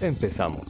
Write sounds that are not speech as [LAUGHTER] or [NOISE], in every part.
empezamos.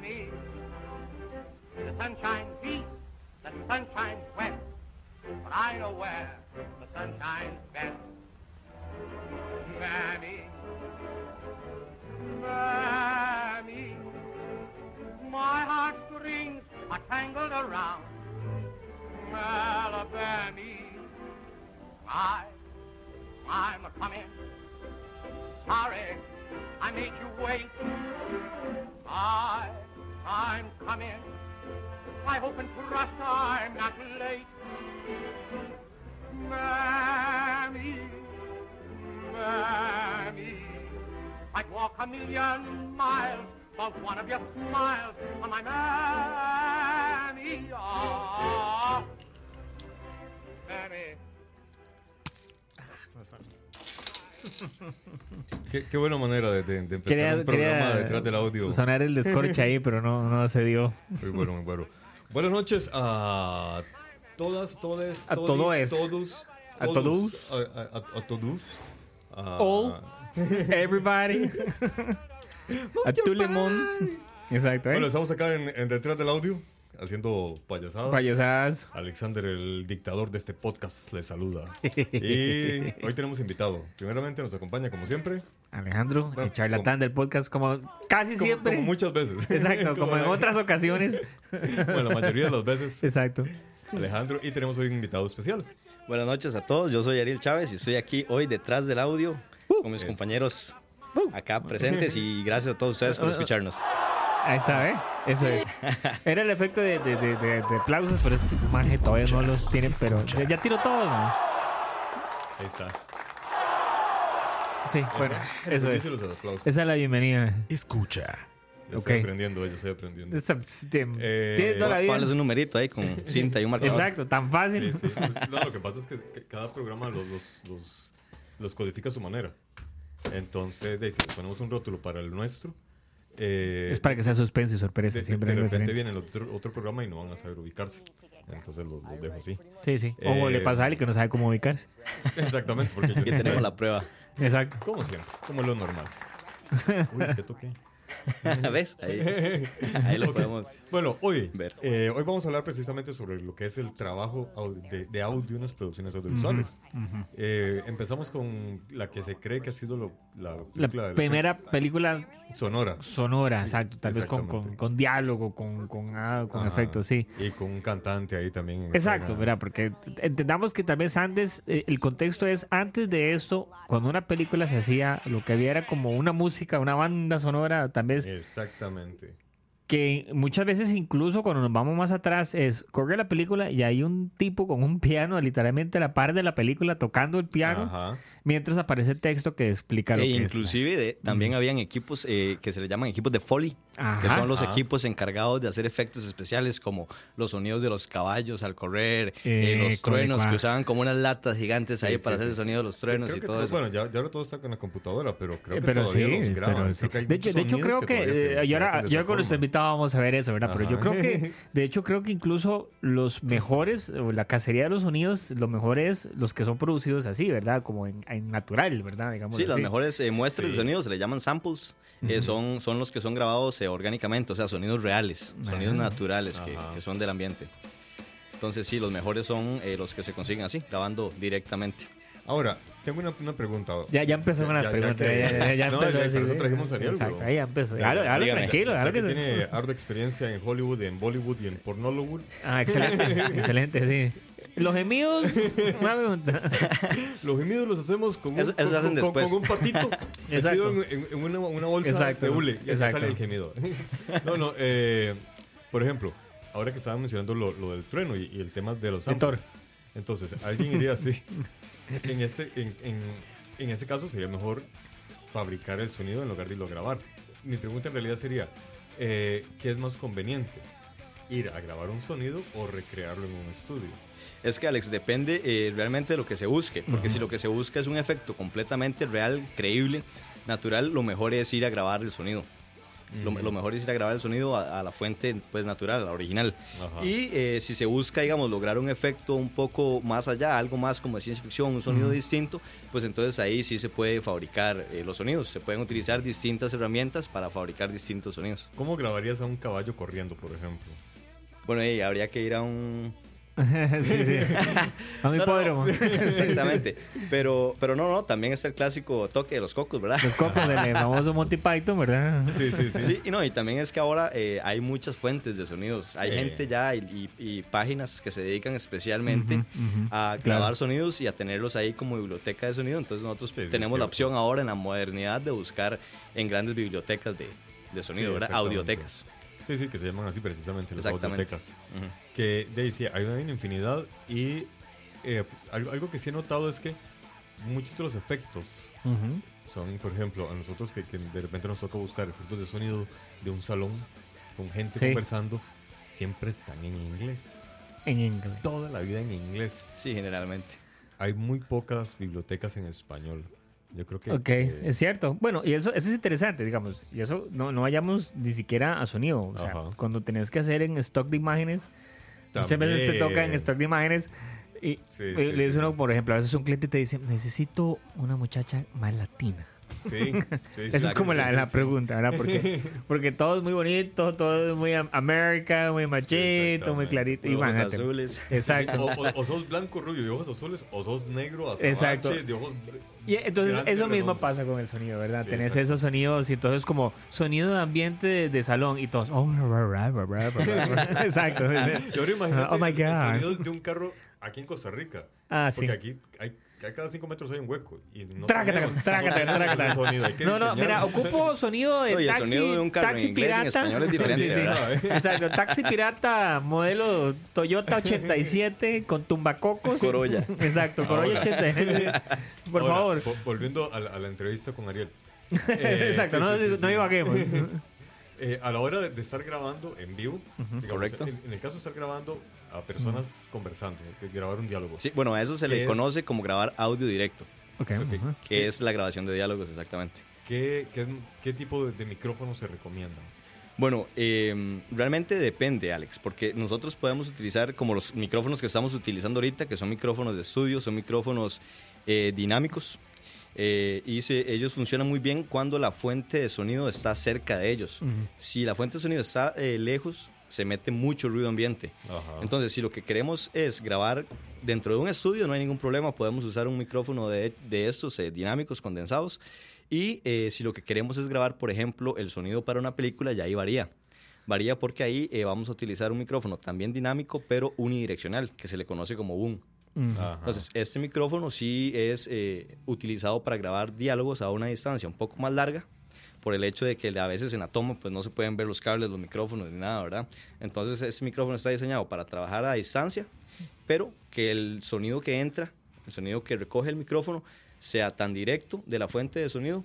Mammy, the sunshine beats, the sunshine wet, but I know where the sunshine's best. Mammy, Mammy, my heartstrings are tangled around. Alabama, I, I'm a coming sorry I made you wait. I, I'm coming. I hope and trust I'm not late. Mammy, Mammy, I'd walk a million miles for one of your smiles on my Mammy. Ah, Mammy. Qué, qué buena manera de, empezar Quería, un programa detrás del audio. sonar el descorche ahí, pero no, no se dio. Muy bueno, muy bueno. Buenas noches a todas, todes, A todos. todos, A todos. a, a- a- a todos. a- All. Everybody. [LAUGHS] A tu limón. Exacto, ¿eh? Bueno, estamos acá en, en detrás del audio haciendo payasadas. Payasadas. Alexander, el dictador de este podcast, le saluda. [LAUGHS] Y hoy tenemos invitado. Primeramente nos acompaña, como siempre, Alejandro, Bueno, el charlatán del podcast, como casi como, siempre. como muchas veces. [LAUGHS] Exacto, como en otras ocasiones. [LAUGHS] Bueno, la mayoría de las veces, Exacto. Alejandro. Y tenemos hoy un invitado especial. Buenas noches a todos, yo soy Ariel Chávez y estoy aquí hoy detrás del audio con mis Es- compañeros acá presentes y gracias a todos ustedes por escucharnos. Ahí está, ¿eh? Eso es. Era el efecto de, de, de, de- de aplausos, pero este maje todavía no los tiene, pero ya, ya tiro todo, man. Ahí está. Sí, bueno, eso es. Esa es la bienvenida. Escucha. Yo estoy aprendiendo, yo estoy aprendiendo. Esta- tiene Eh, tiene toda la vida. Póngales un numerito ahí con [LAUGHS] cinta y un marcador. Exacto, tan fácil. Sí, sí. No, lo que pasa es que cada programa los, los, los, los codifica a su manera. Entonces, si les ponemos un rótulo para el nuestro, eh, Es para que sea suspenso y sorpresa. de, siempre de repente diferente. viene el otro, otro programa y no van a saber ubicarse. Entonces los, los dejo así. Sí, sí. O Eh, le pasa a alguien que no sabe cómo ubicarse. [LAUGHS] Exactamente, porque yo Aquí tenemos la prueba. Exacto. Como siempre, como lo normal. [LAUGHS] Uy, ¿qué toqué? [LAUGHS] ¿Ves? Ahí, ahí lo Ok. podemos. Bueno, hoy, Ver. eh, hoy vamos a hablar precisamente sobre lo que es el trabajo de, de audio en las producciones audiovisuales. Eh, empezamos con la que se cree que ha sido lo- la, La de- primera película sonora. sonora, exacto. Tal vez con, con, con diálogo, con, con, ah, con efectos, sí. Y con un cantante ahí también. Exacto. ¿verdad? Porque entendamos que tal vez antes, eh, el contexto es antes de esto, cuando una película se hacía, lo que había era como una música, una banda sonora, tal vez Exactamente. que muchas veces incluso cuando nos vamos más atrás es corre la película y hay un tipo con un piano literalmente a la par de la película tocando el piano Ajá. Mientras aparece el texto que explica lo E que es. inclusive de- también habían equipos eh, que se le llaman equipos de Foley, que Ajá. son los Ajá. equipos encargados de hacer efectos especiales como los sonidos de los caballos al correr, Eh, eh, los truenos que usaban como unas latas gigantes ahí Sí, para sí, hacer sí. el sonido de los truenos Creo y que todo todo- eso. Bueno, ya, ya ahora todo está con la computadora, pero creo Eh, que pero todavía sí, los graban. pero Creo que de hecho, de hecho creo que, y ahora yo con nuestro invitado vamos a ver eso, ¿verdad? Pero yo creo que, [LAUGHS] de hecho creo que incluso los mejores, o la cacería de los sonidos, lo mejor es los que son producidos así, ¿verdad? Como en, en natural, ¿verdad? Digamos Sí, las así. mejores eh, muestras Sí. de sonido se le llaman samples. eh, son, son los que son grabados eh, orgánicamente, o sea, sonidos reales, sonidos Ajá. naturales que, que son del ambiente. Entonces, sí, los mejores son eh, los que se consiguen así, grabando directamente. Ahora, tengo una, una pregunta. Ya, ya empezó con las Ya- ya preguntas. Ya, ya- ya [LAUGHS] No, empezó sí. trajimos a Ariel, Exacto, ahí ya empezó. Ya, Hágalo, hágalo dígame. tranquilo, Ya hágalo que que tiene harta experiencia en Hollywood, en Bollywood y en Pornolowood. Ah, excelente, [LAUGHS] excelente, sí. Los gemidos, [LAUGHS] una pregunta. Los gemidos los hacemos con un, Eso- eso con, hacen con- después. con un patito [LAUGHS] metido en, en una, una bolsa Exacto. de hule. Y sale el gemido. [LAUGHS] No, no. eh, por ejemplo, ahora que estaban mencionando lo, lo del trueno y, y el tema de los samples. Entonces, alguien iría así. En ese, en, en, en ese caso sería mejor fabricar el sonido en lugar de irlo a grabar. Mi pregunta en realidad sería, eh, ¿qué es más conveniente? ¿Ir a grabar un sonido o recrearlo en un estudio? Es que, Alex, depende eh, realmente de lo que se busque. Porque si lo que se busca es un efecto completamente real, creíble, natural, lo mejor es ir a grabar el sonido. Lo, lo mejor es ir a grabar el sonido a, a la fuente pues natural, a la original. Y eh, si se busca, digamos, lograr un efecto un poco más allá, algo más como de ciencia ficción, un sonido distinto, pues entonces ahí sí se puede fabricar eh, los sonidos. Se pueden utilizar distintas herramientas para fabricar distintos sonidos. ¿Cómo grabarías a un caballo corriendo, por ejemplo? Bueno, habría que ir a un, [LAUGHS] sí, sí. [LAUGHS] A No, no. [LAUGHS] Exactamente. Pero, pero no, no, también está el clásico toque de los cocos, ¿verdad? Los copos del famoso Monty Python, ¿verdad? Sí, sí, sí. Sí, y no, y también es que ahora eh, hay muchas fuentes de sonidos. Hay gente ya y, y- y páginas que se dedican especialmente a grabar sonidos y a tenerlos ahí como biblioteca de sonido. Entonces nosotros Sí, sí, tenemos la opción ahora en la modernidad de buscar en grandes bibliotecas de, de sonido, Sí, ¿verdad? Audiotecas. Sí, sí, que se llaman así precisamente, las. Ujú. Que de ahí sí, hay una infinidad y eh, algo, algo que sí he notado es que muchos de los efectos son, por ejemplo, a nosotros que, que de repente nos toca buscar efectos de sonido de un salón con gente Sí. conversando, siempre están en inglés. En inglés. Toda la vida en inglés. Sí, generalmente. Hay muy pocas bibliotecas en español. Yo creo que... Ok, eh, es cierto. Bueno, y eso, eso es interesante, digamos. Y eso no, no vayamos ni siquiera a sonido. O sea, Ajá. cuando tenés que hacer en stock de imágenes, muchas veces te toca en stock de imágenes. Y Sí, y sí, le dice sí. uno, por ejemplo, a veces un cliente te dice, necesito una muchacha más latina. [LAUGHS] Sí, sí, Esa es sí, como sí, la, sí, la sí. pregunta, ¿verdad? Porque, [LAUGHS] porque todo es muy bonito, todo es muy am- América, muy machito, muy clarito. Y Ojos azules. [LAUGHS] Exacto. O, o- o sos blanco, rubio de ojos azules, o sos negro, azabache, Exacto. de ojos... Y entonces eso mismo redondos. pasa con el sonido, ¿verdad? Sí, Tenés exacto. esos sonidos y entonces como sonido de ambiente de, de salón y todos... Oh. Exacto. sí, sí. Y ahora imagínate Oh my el God. sonido de un carro aquí en Costa Rica. Ah, sí. Porque aquí hay, a cada cinco metros hay un hueco. Y no Trácata, [LAUGHS] no trácata. No, mira, ocupo sonido de [LAUGHS] Oye, taxi, sonido de un carro en taxi en pirata. español es diferente, Sí, sí. ¿verdad? [LAUGHS] Exacto, taxi pirata modelo Toyota 87 con tumbacocos. Corolla. Exacto, Corolla Ahora. 87. Por Ahora, favor. vo- volviendo a la, a la entrevista con Ariel. Eh, Exacto, sí, no, sí, sí, no sí. divaguemos. Eh, a la hora de, de estar grabando en vivo, digamos, Correcto. En, en el caso de estar grabando a personas conversando, que grabar un diálogo. Sí, bueno, a eso se ¿Qué le es? conoce como grabar audio directo, Ok, Ok. ujú. que es la grabación de diálogos exactamente. ¿Qué, qué, qué tipo de, de micrófonos se recomiendan? Bueno, eh, realmente depende, Alex, porque nosotros podemos utilizar como los micrófonos que estamos utilizando ahorita, que son micrófonos de estudio, son micrófonos eh, dinámicos, eh, y se- ellos funcionan muy bien cuando la fuente de sonido está cerca de ellos. Si la fuente de sonido está eh, lejos, se mete mucho ruido ambiente. Ajá. Entonces, si lo que queremos es grabar dentro de un estudio, no hay ningún problema, podemos usar un micrófono de, de estos eh, dinámicos condensados. Y eh, si lo que queremos es grabar, por ejemplo, el sonido para una película, ya ahí varía. Varía porque ahí eh, vamos a utilizar un micrófono también dinámico, pero unidireccional, que se le conoce como boom. Ajá. Entonces, este micrófono sí es eh, utilizado para grabar diálogos a una distancia un poco más larga, por el hecho de que a veces en la toma pues no se pueden ver los cables, los micrófonos ni nada, ¿verdad? Entonces ese micrófono está diseñado para trabajar a distancia, pero que el sonido que entra, el sonido que recoge el micrófono, sea tan directo de la fuente de sonido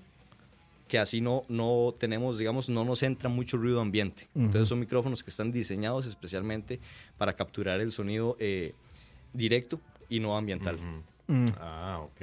que así no, no tenemos, digamos, no nos entra mucho ruido ambiente. Entonces son micrófonos que están diseñados especialmente para capturar el sonido eh, directo y no ambiental. Ah, ok.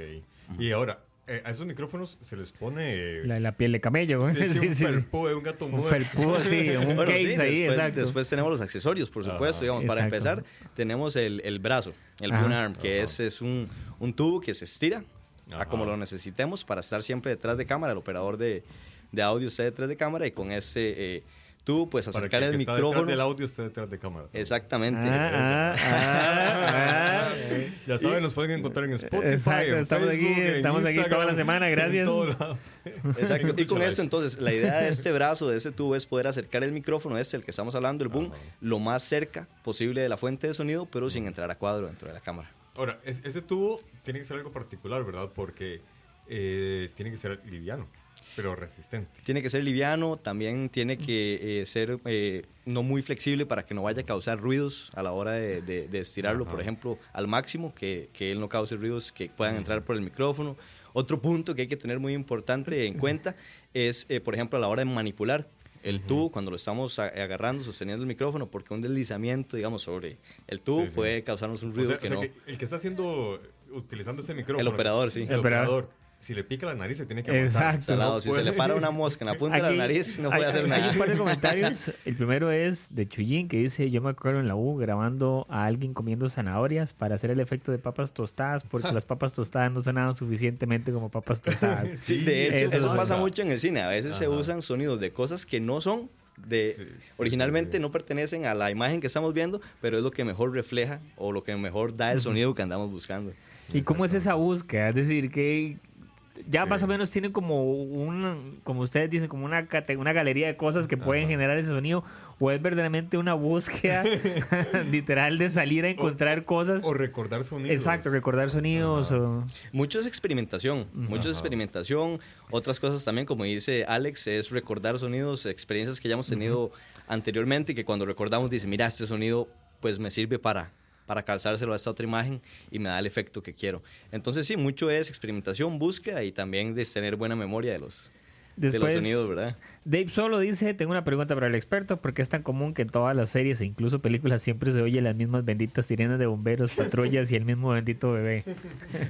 Y ahora, eh, a esos micrófonos se les pone... La, la piel de camello. ¿no? Sí, sí, Sí, [LAUGHS] un sí. un gato Un muerto. felpudo, sí, un Bueno, case sí, ahí, después, exacto. después tenemos los accesorios, por supuesto. Ajá. digamos, para empezar, tenemos el, el brazo, el Ajá. Arm, que es, es un, un tubo que se estira a como lo necesitemos para estar siempre detrás de cámara. El operador de, de audio está detrás de cámara y con ese eh, tubo, pues Para que acercar el, que está detrás micrófono. del audio esté detrás de cámara. Exactamente. Ah, ah, ah, [LAUGHS] Ya saben, nos pueden encontrar en Spotify, Exacto, en estamos aquí, en estamos aquí toda la semana, gracias. [LAUGHS] Exacto. Y con esto, entonces, la idea de este brazo, de ese tubo, es poder acercar el micrófono, este, el que estamos hablando, el boom, lo más cerca posible de la fuente de sonido, pero sin entrar a cuadro dentro de la cámara. Ahora, es- ese tubo tiene que ser algo particular, ¿verdad? Porque eh, tiene que ser liviano, pero resistente. Tiene que ser liviano, también tiene que eh, ser eh, no muy flexible para que no vaya a causar ruidos a la hora de, de- de estirarlo, por ejemplo, al máximo, que, que él no cause ruidos que puedan entrar por el micrófono. Otro punto que hay que tener muy importante en cuenta es, eh, por ejemplo, a la hora de manipular el tubo cuando lo estamos agarrando, sosteniendo el micrófono, porque un deslizamiento, digamos, sobre el tubo Sí, sí. puede causarnos un O ruido sea, que o sea no... que el que está haciendo, utilizando ese micrófono. El operador, sí. El El operador. operador. Si le pica la nariz, se tiene que aguantar. Exacto. No si se le puede. para una mosca en la punta de Aquí la nariz, no hay- puede hacer hay, nada. Hay un par de [LAUGHS] comentarios. El primero es de Chuyín que dice: Yo me acuerdo en la U grabando a alguien comiendo zanahorias para hacer el efecto de papas tostadas porque [LAUGHS] las papas tostadas no sonaban suficientemente como papas tostadas. [LAUGHS] Sí, de hecho, eso eso, pasa. pasa mucho en el cine. A veces se Ajá. usan sonidos de cosas que no son de Sí, sí, originalmente sí, sí. no pertenecen a la imagen que estamos viendo, pero es lo que mejor refleja o lo que mejor da el sonido que andamos buscando. ¿Y cómo es esa búsqueda? Es decir, que ya Sí. más o menos tienen como un, como ustedes dicen, como una, una galería de cosas que pueden generar ese sonido, o es verdaderamente una búsqueda [LAUGHS] [LAUGHS] literal de salir a encontrar cosas. O recordar sonidos. Exacto, recordar sonidos o... Mucho es experimentación, mucho es experimentación. Otras cosas también, como dice Alex, es recordar sonidos, experiencias que ya hemos tenido anteriormente y que cuando recordamos dice, mira, este sonido pues me sirve para, para calzárselo a esta otra imagen y me da el efecto que quiero. Entonces sí, mucho es experimentación, búsqueda y también de tener buena memoria de los, de los Después, sonidos, ¿verdad? Dave Solo dice, tengo una pregunta para el experto, ¿por qué es tan común que en todas las series e incluso películas siempre se oye las mismas benditas sirenas de bomberos, patrullas y el mismo bendito bebé? [LAUGHS]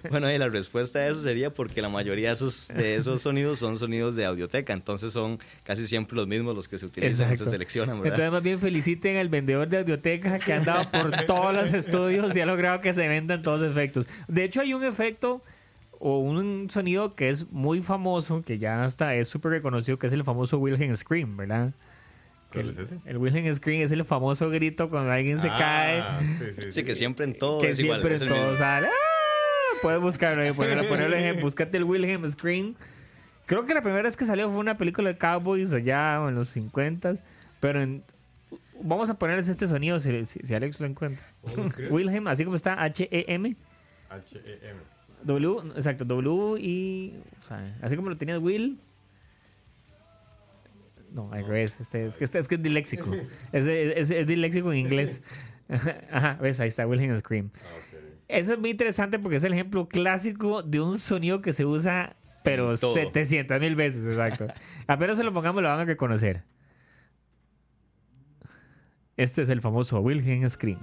Bueno, y la respuesta a eso sería porque la mayoría de esos, de esos sonidos son sonidos de audioteca, entonces son casi siempre los mismos los que se utilizan, Exacto. se seleccionan, ¿verdad? Entonces más bien feliciten al vendedor de audioteca que ha andado por [LAUGHS] todos los estudios y ha logrado que se vendan todos los efectos. De hecho hay un efecto o un sonido que es muy famoso, que ya hasta es súper reconocido, que es el famoso Wilhelm Scream, ¿verdad? ¿Cuál es ese? El Wilhelm Scream es el famoso grito cuando alguien se cae. Ah, Sí, sí, Sí, que siempre en todo que es igual. siempre el todo sale. ¡Ah! Puedes buscarlo ahí, ponerlo, ponerlo ejemplo. Búscate el Wilhelm Scream. Creo que la primera vez que salió fue una película de Cowboys allá en los 50 pero en- vamos a ponerles este sonido si, si- si Alex lo encuentra. [LAUGHS] Wilhelm, así como está, H-E-M, H-E-M. W, exacto, W y. o sea, así como lo tenía Will. No, al revés. Este, es, que, este- es que es diléxico. [LAUGHS] Es, es, es diléxico en inglés. [LAUGHS] Ajá, ves, ahí está, Wilhelm Scream. Eso es muy interesante porque es el ejemplo clásico de un sonido que se usa, pero En todo. 700 mil veces, exacto. [LAUGHS] Apenas se lo pongamos, lo van a reconocer. Este es el famoso Wilhelm Scream.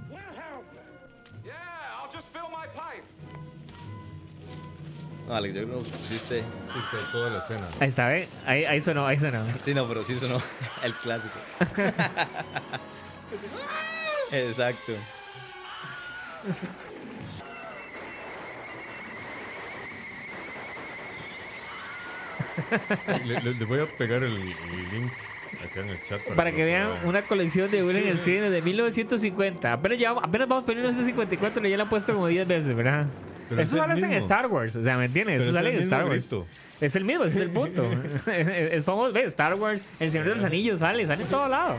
No, Alex, yo creo que nos pusiste. Sí, que toda la escena. Ahí está, ¿ve? Ahí, ahí sonó, ahí sonó. Sí, no, pero sí sonó [LAUGHS] el clásico. [LAUGHS] Exacto. Le, le- le voy a pegar el, el link acá en el chat. Para que lo vean una colección de Wilhelm Scream desde 1950. Apenas, llevamos- apenas vamos poniendo este 54 y ya lo han puesto como 10 veces, ¿verdad? Pero Eso es sale en. Star Wars, o sea, ¿me entiendes? Pero Eso es sale en Star Wars. grito. Es el mismo, ese es el punto. es, [LAUGHS] [LAUGHS] es famoso, ve, Star Wars, El Señor de los Anillos sale, sale en todo lado.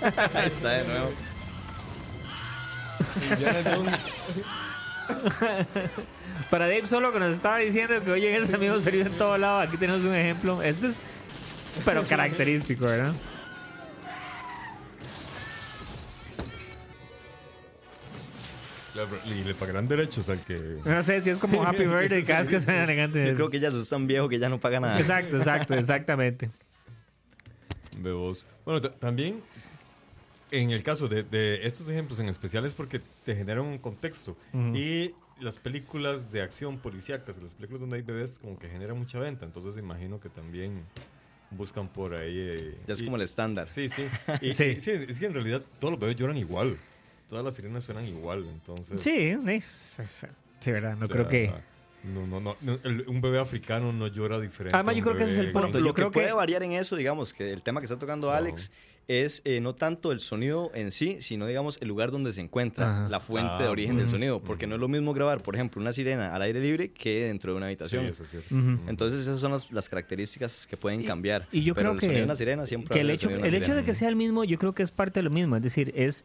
[LAUGHS] Ahí está de nuevo. Para Dave Solo que nos estaba diciendo que oyen ese mismo sonido en todo lado, aquí tenemos un ejemplo. Este es, pero característico, ¿verdad? Y le pagarán derechos al que. No sé si es como Happy [LAUGHS] Birthday cada vez que suena elegante. Yo creo que ya sos tan viejo que ya no paga nada. Exacto, exacto, [LAUGHS] exactamente. Bebos. Bueno, ta- también en el caso de, de estos ejemplos en especial es porque te generan un contexto. Y las películas de acción policíacas, las películas donde hay bebés, como que generan mucha venta. Entonces imagino que también buscan por ahí. eh, Ya es y- como el estándar. Sí, sí. [LAUGHS] Y, Sí. y sí, es que en realidad todos los bebés lloran igual. Todas las sirenas suenan igual. Entonces. Sí, sí, sí, verdad. No o sea, creo que. No, no, no. un bebé africano no llora diferente. Además, yo creo que ese es el punto. Lo Yo que creo puede que- variar en eso, digamos, que el tema que está tocando Alex es eh, no tanto el sonido en sí, sino, digamos, el lugar donde se encuentra Ajá. la fuente Ah, de origen del sonido. Porque no es lo mismo grabar, por ejemplo, una sirena al aire libre que dentro de una Sí, habitación. eso es cierto. Entonces esas son las, las características que pueden cambiar. Y yo Pero creo el que, sonido de una sirena siempre que el hecho, el hecho de sirena. que sea el mismo, yo creo que es parte de lo mismo. Es decir, es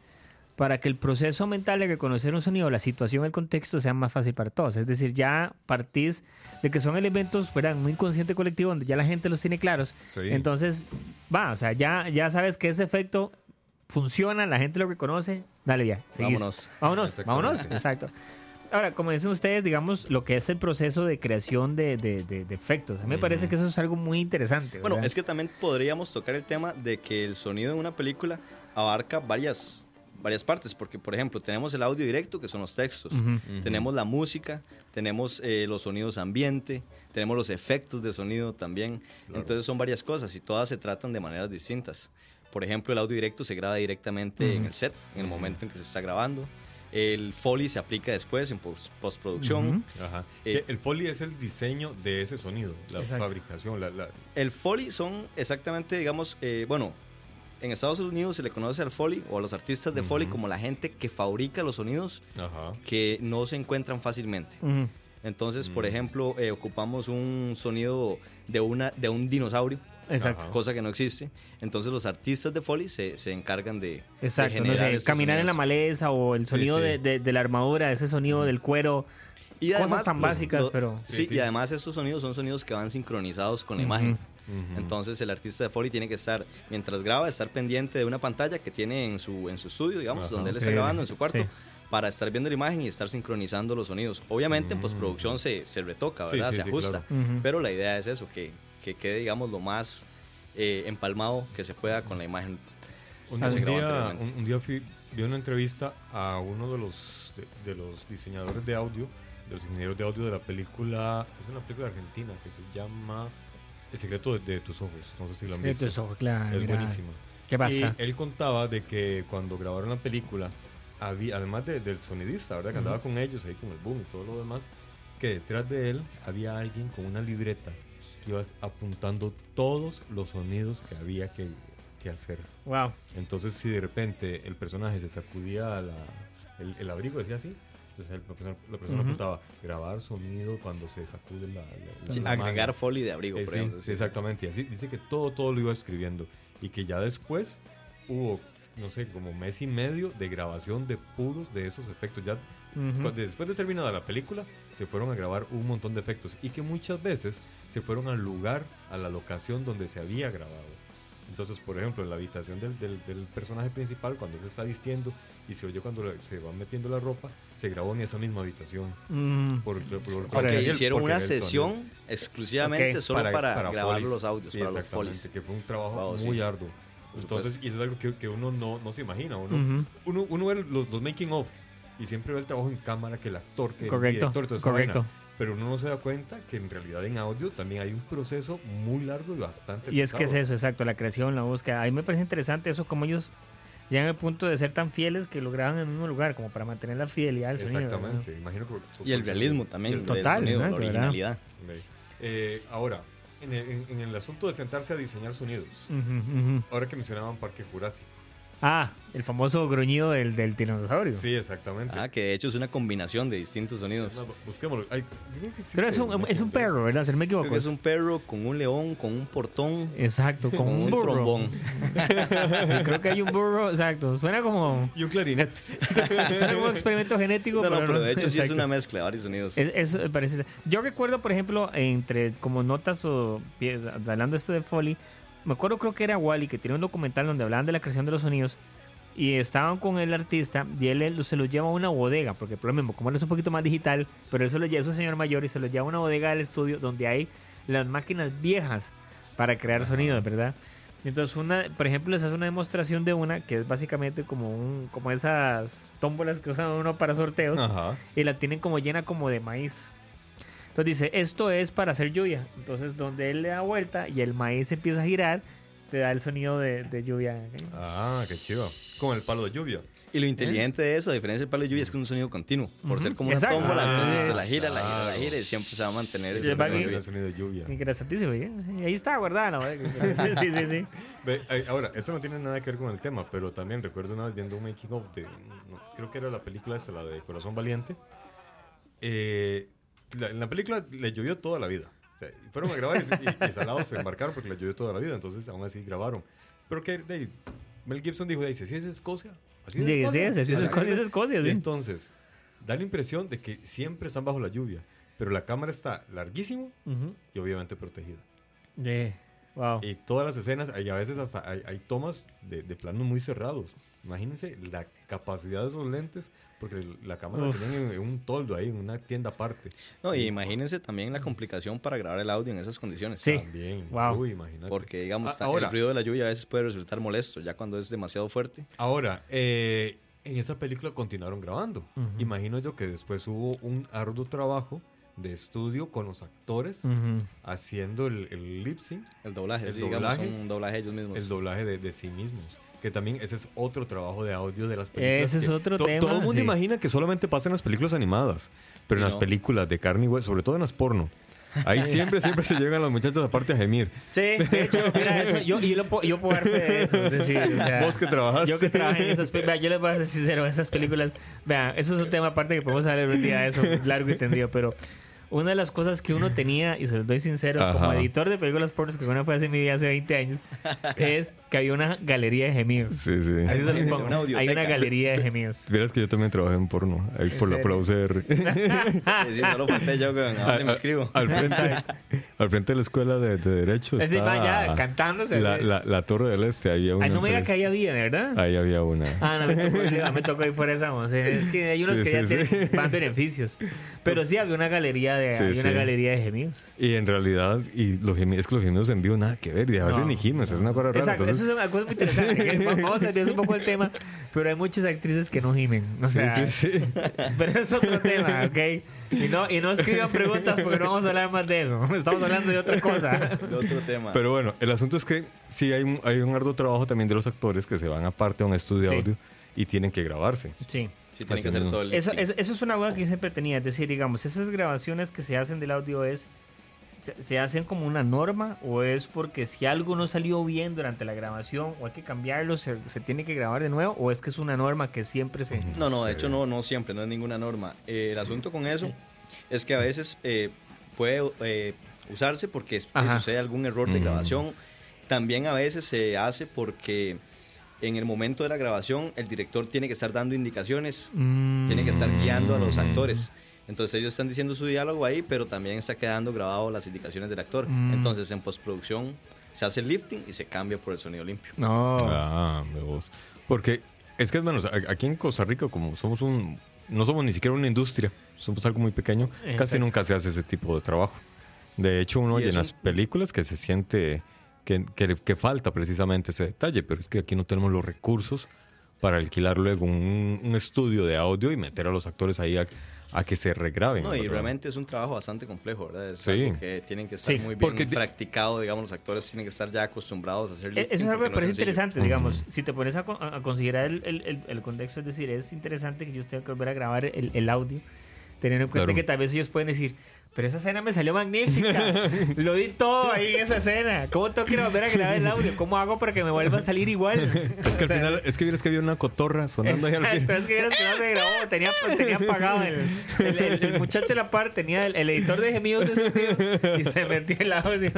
para que el proceso mental de reconocer un sonido, la situación, el contexto sea más fácil para todos. Es decir, ya partís de que son elementos, ¿verdad? Muy inconsciente colectivo, donde ya la gente los tiene claros. Sí. Entonces, va, o sea, ya, ya sabes que ese efecto funciona, la gente lo reconoce. Dale ya, seguís. Vámonos. Vámonos, vámonos, [LAUGHS] exacto. Ahora, como dicen ustedes, digamos, lo que es el proceso de creación de, de- de- de efectos. A mí me parece que eso es algo muy interesante. Bueno, es que también podríamos tocar el tema de que el sonido en una película abarca varias, varias partes, porque por ejemplo tenemos el audio directo, que son los textos, tenemos la música, tenemos eh, los sonidos ambiente, tenemos los efectos de sonido también, entonces son varias cosas y todas se tratan de maneras distintas. Por ejemplo, el audio directo se graba directamente en el set, en el momento en que se está grabando. El Foley se aplica después en post- postproducción. Ajá. Eh, el foley es el diseño de ese sonido, la Exacto. fabricación, la, la- El Foley son exactamente, digamos, eh, bueno, en Estados Unidos se le conoce al Foley o a los artistas de Foley como la gente que fabrica los sonidos Ajá. que no se encuentran fácilmente. Ujú. Entonces, por ejemplo, eh, ocupamos un sonido de, una, de un dinosaurio, Exacto. Cosa que no existe. Entonces, los artistas de Foley se, se encargan de, de Exacto, no generar sé, estos caminar en la sonidos. maleza o el Sí, sonido sí. De, de- de la armadura, ese sonido del cuero. Y Cosas además, tan los- básicas, los- pero- Sí, Sí, sí. y además estos sonidos son sonidos que van sincronizados con la imagen. Entonces el artista de Foley tiene que estar, mientras graba, estar pendiente de una pantalla que tiene en su, en su estudio, digamos, Ajá. donde él está grabando, en su cuarto, Sí. para estar viendo la imagen y estar sincronizando los sonidos. Obviamente en postproducción se, se retoca, ¿verdad? sí, se sí, ajusta. claro. Pero la idea es eso, que, que quede, digamos, lo más eh, empalmado que se pueda con la imagen. Un, que se un grabó día, un, un día fui, vi una entrevista a uno de los, de, de los diseñadores de audio, de los ingenieros de audio de la película, es una película argentina que se llama El secreto de, de tus ojos. No sé si la han visto. de ojos, claro, Es buenísima. ¿Qué pasa? Y él contaba de que cuando grabaron la película, había, además de- del sonidista, ¿verdad? Que andaba con ellos ahí con el boom y todo lo demás, que detrás de él había alguien con una libreta que iba apuntando todos los sonidos que había que, que hacer. Wow. Entonces, si de repente el personaje se sacudía la- el, el abrigo, decía así, entonces el- la persona, la persona apuntaba grabar sonido cuando se sacude la, la- la- Sí, la agregar manga". Foley de abrigo, Eh, por sí, ejemplo. sí, sí. exactamente. Así dice que todo, todo lo iba escribiendo. Y que ya después hubo, no sé, como mes y medio de grabación de puros de esos efectos. Ya después de terminada la película, se fueron a grabar un montón de efectos. Y que muchas veces se fueron al lugar, a la locación donde se había grabado. Entonces, por ejemplo, en la habitación del, del- del personaje principal, cuando se está vistiendo y se oye cuando le- se va metiendo la ropa, se grabó en esa misma habitación. Mm. Por, por- por- Porque porque hicieron porque una el sonido. sesión exclusivamente Ok. solo para, grabar Follies. los audios, Sí, para los exactamente, folies. que fue un trabajo Wow, sí. muy arduo. Por Entonces, y eso es algo que, que uno no, no se imagina. Uno, uno, uno ve los, los making of y siempre ve el trabajo en cámara que el actor, que Correcto, el director, correcto. vaina. Pero uno no se da cuenta que en realidad en audio también hay un proceso muy largo y bastante Y es que es eso, exacto, la creación, la búsqueda. A mí me parece interesante eso, como ellos llegan al punto de ser tan fieles que lo graban en el mismo lugar, como para mantener la fidelidad del sonido. ¿verdad? Exactamente. Imagino que- Y el realismo también, y el- del Total, sonido, ¿no? la originalidad. Eh, ahora, en el, en- en el asunto de sentarse a diseñar sonidos, ahora que mencionaban Parque Jurásico, Ah, el famoso gruñido del, del tiranosaurio. Sí, exactamente. Ah, que de hecho es una combinación de distintos sonidos. No, busquémoslo. Ay, yo creo que existe Pero es un, es un perro, ¿verdad? Si no me Creo equivoco. que es un perro con un león, con un portón, Exacto, con con un un burro. trombón. [LAUGHS] Creo que hay un burro, exacto. Suena como, Y un clarinete. [LAUGHS] suena como un experimento genético. No, no, pero de hecho sí es una mezcla de varios sonidos. Es, es- parece. Yo recuerdo, por ejemplo, entre como notas o pie- hablando esto de Foley, me acuerdo creo que era Wally que tiene un documental donde hablaban de la creación de los sonidos y estaban con el artista y él, él se los lleva a una bodega, porque por lo mismo, como él es un poquito más digital, pero eso lo lleva, es un señor mayor y se los lleva a una bodega del estudio donde hay las máquinas viejas para crear sonidos, ¿verdad? Entonces, una, por ejemplo, les hace una demostración de una que es básicamente como un, como esas tómbolas que usan uno para sorteos Ajá. y la tienen como llena como de maíz. Entonces dice, esto es para hacer lluvia. Entonces donde él le da vuelta y el maíz empieza a girar, te da el sonido de, de lluvia. Ah, qué chido. Con el palo de lluvia. Y lo inteligente de eso, a diferencia del palo de lluvia, es que es un sonido continuo. Por ser como una Exacto. tómbola, Ah, entonces se la gira, la gira, la gira y siempre se va a mantener ese sonido de baggy- lluvia. El sonido de lluvia. Interesantísimo, ¿eh? Y ahí está guardada. ¿no? [LAUGHS] Sí, sí, sí. sí. Ahora, eso no tiene nada que ver con el tema, pero también recuerdo una vez viendo un making of de, creo que era la película esta, la de Corazón Valiente. Eh, la- en la película le llovió toda la vida. O sea, fueron a grabar y, y, y salados se embarcaron porque le llovió toda la vida, entonces aún así grabaron. Pero que de Mel Gibson dijo, dice, ¿sí es Escocia? ¿Así es sí, Escocia? sí, es Así Escocia, es Escocia, Y sí. entonces, da la impresión de que siempre están bajo la lluvia, pero la cámara está larguísimo Ujú. y obviamente protegida. Eh, Wow. Y todas las escenas, y a veces hasta hay, hay tomas de, de planos muy cerrados. Imagínense la capacidad de esos lentes, porque la cámara la Uf. tienen en, en un toldo ahí, en una tienda aparte. No, y imagínense también la complicación para grabar el audio en esas condiciones. Sí. También. Wow. Uy, imagínate. Porque, digamos, A- ta- ahora- el ruido de la lluvia a veces puede resultar molesto, ya cuando es demasiado fuerte. Ahora, eh, en esa película continuaron grabando. Imagino yo que después hubo un arduo trabajo de estudio con los actores Ujú. haciendo el, el lip sync, El doblaje, El sí, doblaje. digamos, un doblaje ellos mismos. el doblaje de, de sí mismos. Que también ese es otro trabajo de audio de las películas. Ese es otro to- tema, Todo el mundo sí. imagina que solamente pasa en las películas animadas, pero en Y las no. películas de carne y hueso, sobre todo en las porno. Ahí siempre, siempre se llegan las muchachas aparte a gemir. Sí, de hecho, mira, eso, yo, yo, lo puedo- yo puedo dar fe de eso. Es decir, o sea, Vos que trabajaste. Yo que trabajé en esas películas. Yo les voy a ser sincero, esas películas. Vean, eso es un tema aparte que podemos hablar un día de eso, largo y tendido, pero. Una de las cosas que uno tenía, y se los doy sincero, como Ajá. editor de películas pornos, que una fue hace mi vida hace 20 años, es que había una galería de gemidos. Sí, sí. Así se los Una pongo. audioteca. Hay una galería de gemidos. [LAUGHS] Vieras que yo también trabajé en porno, ahí por la, por la UCR. Sí, sí, solo falté yo a dónde me escribo. Al frente, al frente de la escuela de, de Derecho Es decir, está vaya, cantándose. la, la, la Torre del Este. Había una Ay, no me diga que ahí había, ¿verdad? Ahí había una. Ah, no, me tocó, ir- me tocó ir por esa once. Es que hay unos Sí, que ya sí, tienen sí. más beneficios. Pero sí había una galería de, Sí, había una sí. galería de gemidos. Y en realidad, y los gemidos, es que los gemidos en vivo nada que ver. Y a veces No, ni gimes, es una cosa rara. Exacto, entonces- eso es una cosa muy interesante. [LAUGHS] Vamos a desviar un poco el tema, pero hay muchas actrices que no gimen. O Sí, sea, sí, sí. [LAUGHS] Pero es otro tema, ¿ok? Y no, y no escriban preguntas porque no vamos a hablar más de eso. [LAUGHS] Estamos hablando de otra cosa. De otro tema. Pero bueno, el asunto es que sí hay un, hay un arduo trabajo también de los actores que se van aparte a un estudio de Sí. audio y tienen que grabarse. Sí. Sí, que todo el Eso, eso, eso es una duda que yo siempre tenía. Es decir, digamos, esas grabaciones que se hacen del audio es. Se, se hacen como una norma o es porque si algo no salió bien durante la grabación o hay que cambiarlo, se, se tiene que grabar de nuevo o es que es una norma que siempre se... No, no, de hecho no, no siempre, no es ninguna norma. Eh, el asunto con eso es que a veces eh, puede eh, usarse porque Ajá. sucede algún error de grabación. También a veces se hace porque en el momento de la grabación el director tiene que estar dando indicaciones, Mm, tiene que estar guiando a los actores. Entonces ellos están diciendo su diálogo ahí, pero también está quedando grabado las indicaciones del actor. Mm. Entonces en postproducción se hace el lifting y se cambia por el sonido limpio. No. Ah, me. Porque es que, hermanos, aquí en Costa Rica, como somos un. No somos ni siquiera una industria, somos algo muy pequeño, casi nunca se hace ese tipo de trabajo. De hecho, uno oye en las películas que se siente que, que- que falta precisamente ese detalle, pero es que aquí no tenemos los recursos para alquilar luego un, un estudio de audio y meter a los actores ahí a, a que se regraben. No, y ¿verdad? realmente es un trabajo bastante complejo, ¿verdad? Es Sí. algo que tienen que estar Sí, muy bien porque practicado, digamos, los actores tienen que estar ya acostumbrados a hacer lifting Eso es algo que me no parece sencillo. interesante, digamos. Si te pones a, a considerar el, el- el- el contexto, es decir, es interesante que yo tenga que volver a grabar el, el audio. Teniendo en cuenta Claro. que tal vez ellos pueden decir, pero esa escena me salió magnífica. [LAUGHS] Lo di todo ahí en esa escena. ¿Cómo tengo que ir a volver a grabar el audio? ¿Cómo hago para que me vuelva a salir igual? Es que al O sea, final, es que vieras que había una cotorra sonando ahí al Exacto, final. es que vieras que no se grabó, tenía, tenía apagado el, el, el- el muchacho de la par, tenía el, editor de gemidos de sonido y se metió el audio.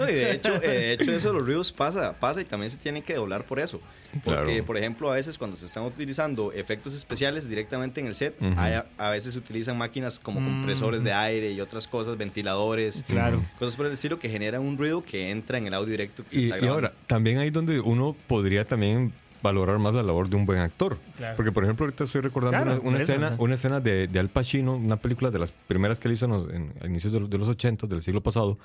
No, y de hecho, eh, de hecho eso de los ruidos pasa, pasa y también se tiene que doblar por eso. Porque, Claro. por ejemplo, a veces cuando se están utilizando efectos especiales directamente en el set, hay a, veces se utilizan máquinas como compresores de aire y otras cosas, ventiladores, Claro. cosas por el estilo que generan un ruido que entra en el audio directo que se Y, y ahora, también ahí donde uno podría también valorar más la labor de un buen actor. Claro. Porque, por ejemplo, ahorita estoy recordando Claro, una, una por eso, escena, una escena de, de Al Pacino, una película de las primeras que él hizo en, los- en- a inicios de los, de los 80 del siglo pasado,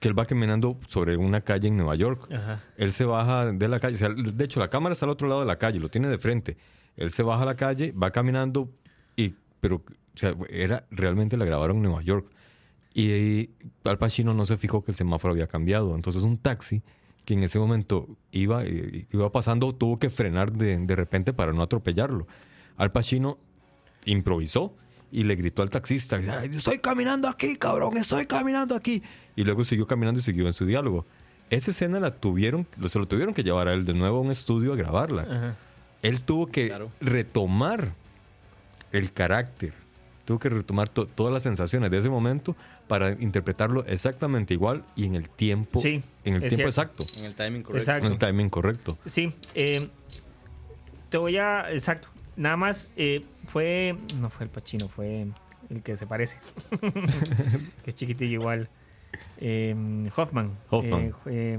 que él va caminando sobre una calle en Nueva York. Ajá. Él se baja de la calle, o sea, de hecho la cámara está al otro lado de la calle, lo tiene de frente. Él se baja a la calle, va caminando, y, pero o sea, era, realmente la grabaron en Nueva York. Y, ahí Al Pacino no se fijó que el semáforo había cambiado. Entonces un taxi que en ese momento iba, eh, iba pasando tuvo que frenar de, de repente para no atropellarlo. Al Pacino improvisó y le gritó al taxista, "Ay, estoy caminando aquí, cabrón, estoy caminando aquí. Y luego siguió caminando y siguió en su diálogo. Esa escena la tuvieron, se lo tuvieron que llevar a él de nuevo a un estudio a grabarla. Ajá. Él tuvo que Claro. retomar el carácter, tuvo que retomar to- todas las sensaciones de ese momento para interpretarlo exactamente igual y en el tiempo, Sí, en el tiempo cierto. exacto, En el timing correcto. Exacto. en el timing correcto. Sí, eh, te voy a. Exacto. Nada más eh, fue. No fue el Pachino, fue el que se parece. [LAUGHS] que es chiquitillo igual. Eh, Hoffman. Hoffman. Eh, eh,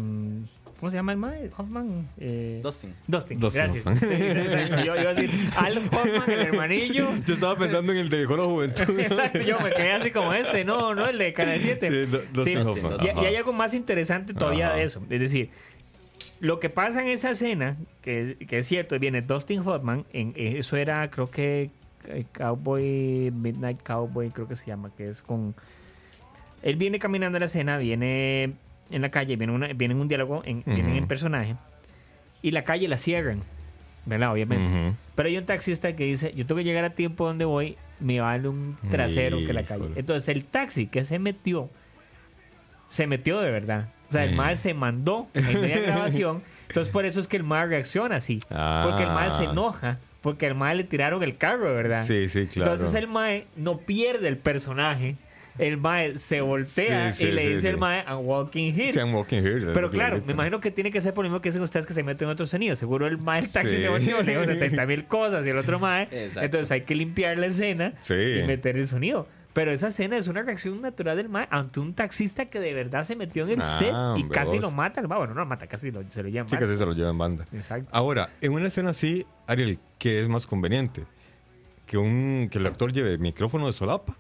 ¿Cómo se llama el mae? Hoffman. Eh, Dustin. Dustin, Dustin gracias. Hoffman. [LAUGHS] Yo iba a decir Al Hoffman, el hermanillo. Yo estaba pensando en el de la Juventud. [LAUGHS] Exacto, yo me quedé así como este, no, no, el de Canal 7. Sí, Du- Dustin Hoffman. Y, y hay algo más interesante todavía Ajá. de eso. Es decir, lo que pasa en esa escena, que, es- que es cierto, viene Dustin Hoffman, en, eso era, creo que eh, Cowboy, Midnight Cowboy, creo que se llama, que es con... Él viene caminando a la escena, viene en la calle, viene, una, viene en un diálogo, en, vienen en personaje, y la calle la cierran, ¿verdad? Obviamente. Pero hay un taxista que dice, yo tengo que llegar a tiempo donde voy, me vale un trasero que la calle. Entonces el taxi que se metió, se metió de verdad. O sea, el Eh. mae se mandó en media [LAUGHS] grabación. Entonces por eso es que el mae reacciona así. Porque el mae se Ah. enoja. Porque el mae le tiraron el carro, ¿verdad? Sí, sí, claro. Entonces el mae no pierde el personaje. El mae se voltea Sí, sí, y le sí, dice sí. el mae, I'm walking here. Sí, I'm walking here, Pero claro, me imagino que tiene que ser por lo mismo que dicen ustedes que se meten en otros sonidos. Seguro el mae del taxi Sí. se volvió, le dijo [LAUGHS] 70 mil cosas y el otro mae. Exacto. Entonces hay que limpiar la escena Sí. y meter el sonido. Pero esa escena es una reacción natural del mae ante un taxista que de verdad se metió en el Ah, set y hombre, casi vos. lo mata. mae. Bueno, no lo mata, casi lo, se lo lleva Sí, que sí se lo lleva en banda. Exacto. Ahora, en una escena así, Ariel, ¿qué es más conveniente? ¿Que, un, que el actor lleve micrófono de solapa?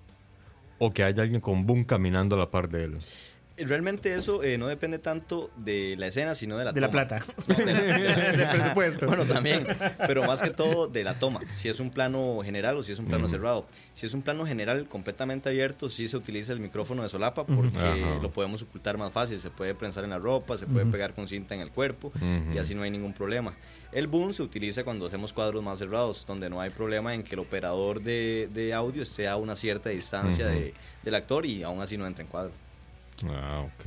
¿O que haya alguien con boom caminando a la par de él? Realmente eso eh, no depende tanto de la escena, sino de la De la toma. plata. No, de la- la- [LAUGHS] Del presupuesto. Bueno, también, pero más que todo de la toma. Si es un plano general o si es un plano cerrado. Si es un plano general completamente abierto, sí se utiliza el micrófono de solapa porque lo podemos ocultar más fácil. Se puede prensar en la ropa, se puede pegar con cinta en el cuerpo y así no hay ningún problema. El boom se utiliza cuando hacemos cuadros más cerrados, donde no hay problema en que el operador de, de audio esté a una cierta distancia de- del actor y aún así no entra en cuadro. Ah, ok.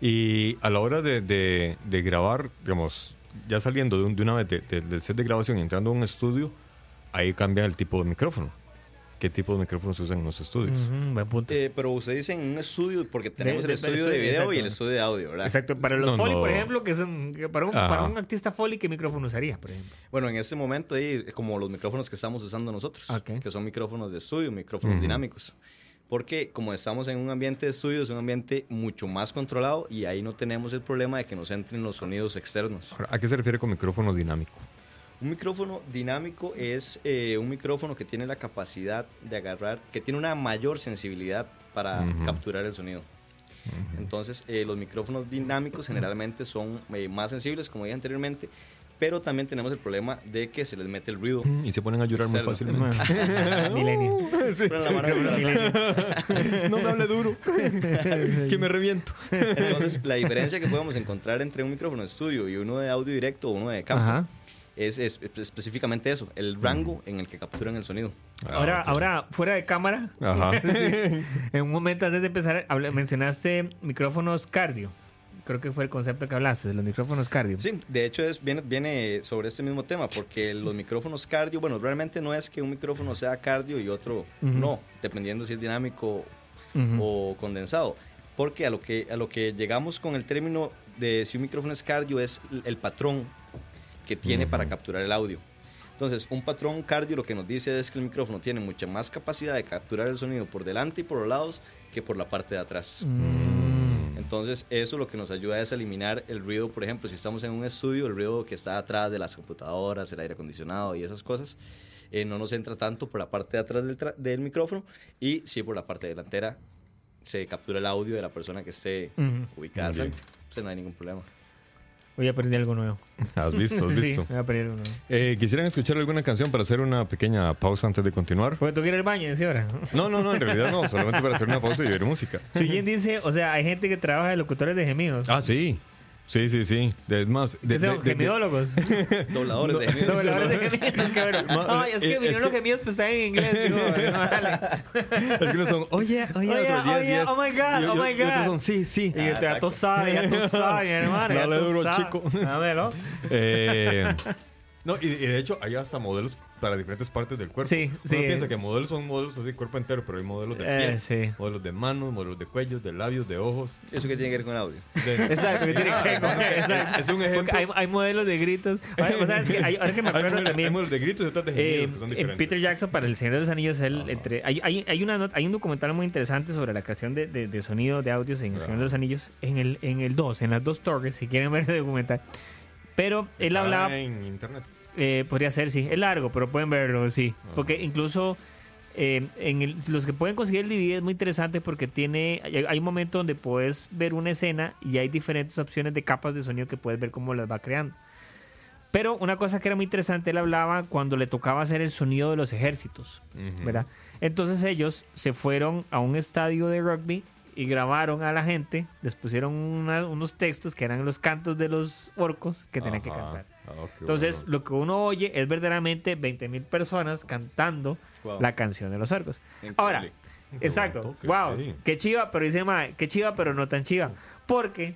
Y a la hora de, de- de grabar, digamos, ya saliendo de, un- de una vez de- de- del set de grabación y entrando a un estudio, ahí cambia el tipo de micrófono. ¿Qué tipo de micrófonos se usan en los estudios? Buen punto. Eh, pero usted dice en un estudio, porque tenemos de- el estudio de video y el exacto. estudio de audio, ¿verdad? Exacto. Para los No, Foley, por no. ejemplo, que es un, para, un, para un artista Foley, ¿qué micrófono usaría, por ejemplo? Bueno, en este momento ahí, como los micrófonos que estamos usando nosotros, Ok. que son micrófonos de estudio, micrófonos dinámicos. Porque como estamos en un ambiente de estudio, es un ambiente mucho más controlado y ahí no tenemos el problema de que nos entren los sonidos externos. Ahora, ¿A qué se refiere con micrófono dinámico? Un micrófono dinámico es eh, un micrófono que tiene la capacidad de agarrar, que tiene una mayor sensibilidad para capturar el sonido. Entonces, eh, los micrófonos dinámicos generalmente son eh, más sensibles, como dije anteriormente, pero también tenemos el problema de que se les mete el ruido. Y se ponen a llorar muy fácilmente. [LAUGHS] Milenio. [LAUGHS] Sí, Pero la mano- no me hable duro, [LAUGHS] que me reviento. Entonces, la diferencia que podemos encontrar entre un micrófono de estudio y uno de audio directo o uno de campo Ajá. es, es específicamente eso, el rango en el que capturan el sonido. Ahora, Ah, ok. ahora, fuera de cámara, Ajá. en un momento antes de empezar, mencionaste micrófonos cardio. Creo que fue el concepto que hablaste, los micrófonos cardio. Sí, de hecho es, viene, viene sobre este mismo tema, porque los micrófonos cardio, bueno, realmente no es que un micrófono sea cardio y otro no, dependiendo si es dinámico Ujú. o condensado. Porque a lo, que, a lo que llegamos con el término de si un micrófono es cardio es el- patrón que tiene para capturar el audio. Entonces, un patrón cardio lo que nos dice es que el micrófono tiene mucha más capacidad de capturar el sonido por delante y por los lados que por la parte de atrás. Entonces, eso lo que nos ayuda es a eliminar el ruido, por ejemplo, si estamos en un estudio, el ruido que está atrás de las computadoras, el aire acondicionado y esas cosas, eh, no nos entra tanto por la parte de atrás del, tra- del micrófono y sí por la parte delantera se captura el audio de la persona que esté ubicada al Muy bien. frente. Entonces, no hay ningún problema. Voy a aprender algo nuevo. [LAUGHS] ¿Has visto? ¿Has Sí, visto? voy a aprender algo nuevo. Eh, ¿Quisieran escuchar alguna canción para hacer una pequeña pausa antes de continuar? Porque tú quieres ir al baño, ¿sí ahora? No, no, no, en realidad no, [LAUGHS] solamente para hacer una pausa y oír música. Suyin dice, o sea, hay gente que trabaja de locutores de gemidos. Ah, sí. Sí, sí, sí. De- Es más, de, de- de- gemidólogos. [LAUGHS] Dobladores de gemidos. Dobladores de gemidos. Ma- Ay, es es- que vinieron los gemidos, pues están en inglés. Digo, [LAUGHS] es que no son, oye, oye, Oye, otros 10, oye, 10. oh my God, Y- oh my y otros God. son, sí, sí. Y ya tú sabes, ya tú [LAUGHS] sabes, hermano. Dale duro, chico. Dámelo. Eh, no, y, y de hecho hay hasta modelos para diferentes partes del cuerpo. Sí, sí. Uno piensa que modelos son modelos así cuerpo entero, pero hay modelos de Eh, pies, sí. modelos de manos, modelos de cuellos, de labios, de ojos. ¿Eso qué tiene que ver con audio? de- [LAUGHS] Exacto, que tiene que ver con exacto. Es un ejemplo. hay, hay modelos de gritos. Ahora, o sea, es que hay- ahora que me Hay, acuerdo modelos- hay también. modelos de gritos y otros de Eh, gemidos que son en diferentes. Peter Jackson para El Señor de los Anillos, él, entre, hay, hay, hay, una not- hay un documental muy interesante sobre la creación de, de, de sonido, de audios en El Señor de los Anillos, en el, en el 2, en las dos torres, si quieren ver el documental. Pero él Está hablaba, en internet. Eh, podría ser, sí, es largo, pero pueden verlo, sí. Ajá. Porque incluso eh, en el- los que pueden conseguir el DVD es muy interesante porque tiene, hay, hay un momento donde puedes ver una escena y hay diferentes opciones de capas de sonido que puedes ver cómo las va creando. Pero una cosa que era muy interesante, él hablaba cuando le tocaba hacer el sonido de los ejércitos. ¿verdad? Entonces ellos se fueron a un estadio de rugby y grabaron a la gente, les pusieron una- unos textos que eran los cantos de los orcos que tenían que cantar. Ah, Entonces, bueno. lo que uno oye es verdaderamente 20 mil personas cantando Wow. la canción de los. Increíble. Ahora, Qué exacto, wow, sí. qué chiva, pero dice mae, qué chiva, pero no tan chiva. Porque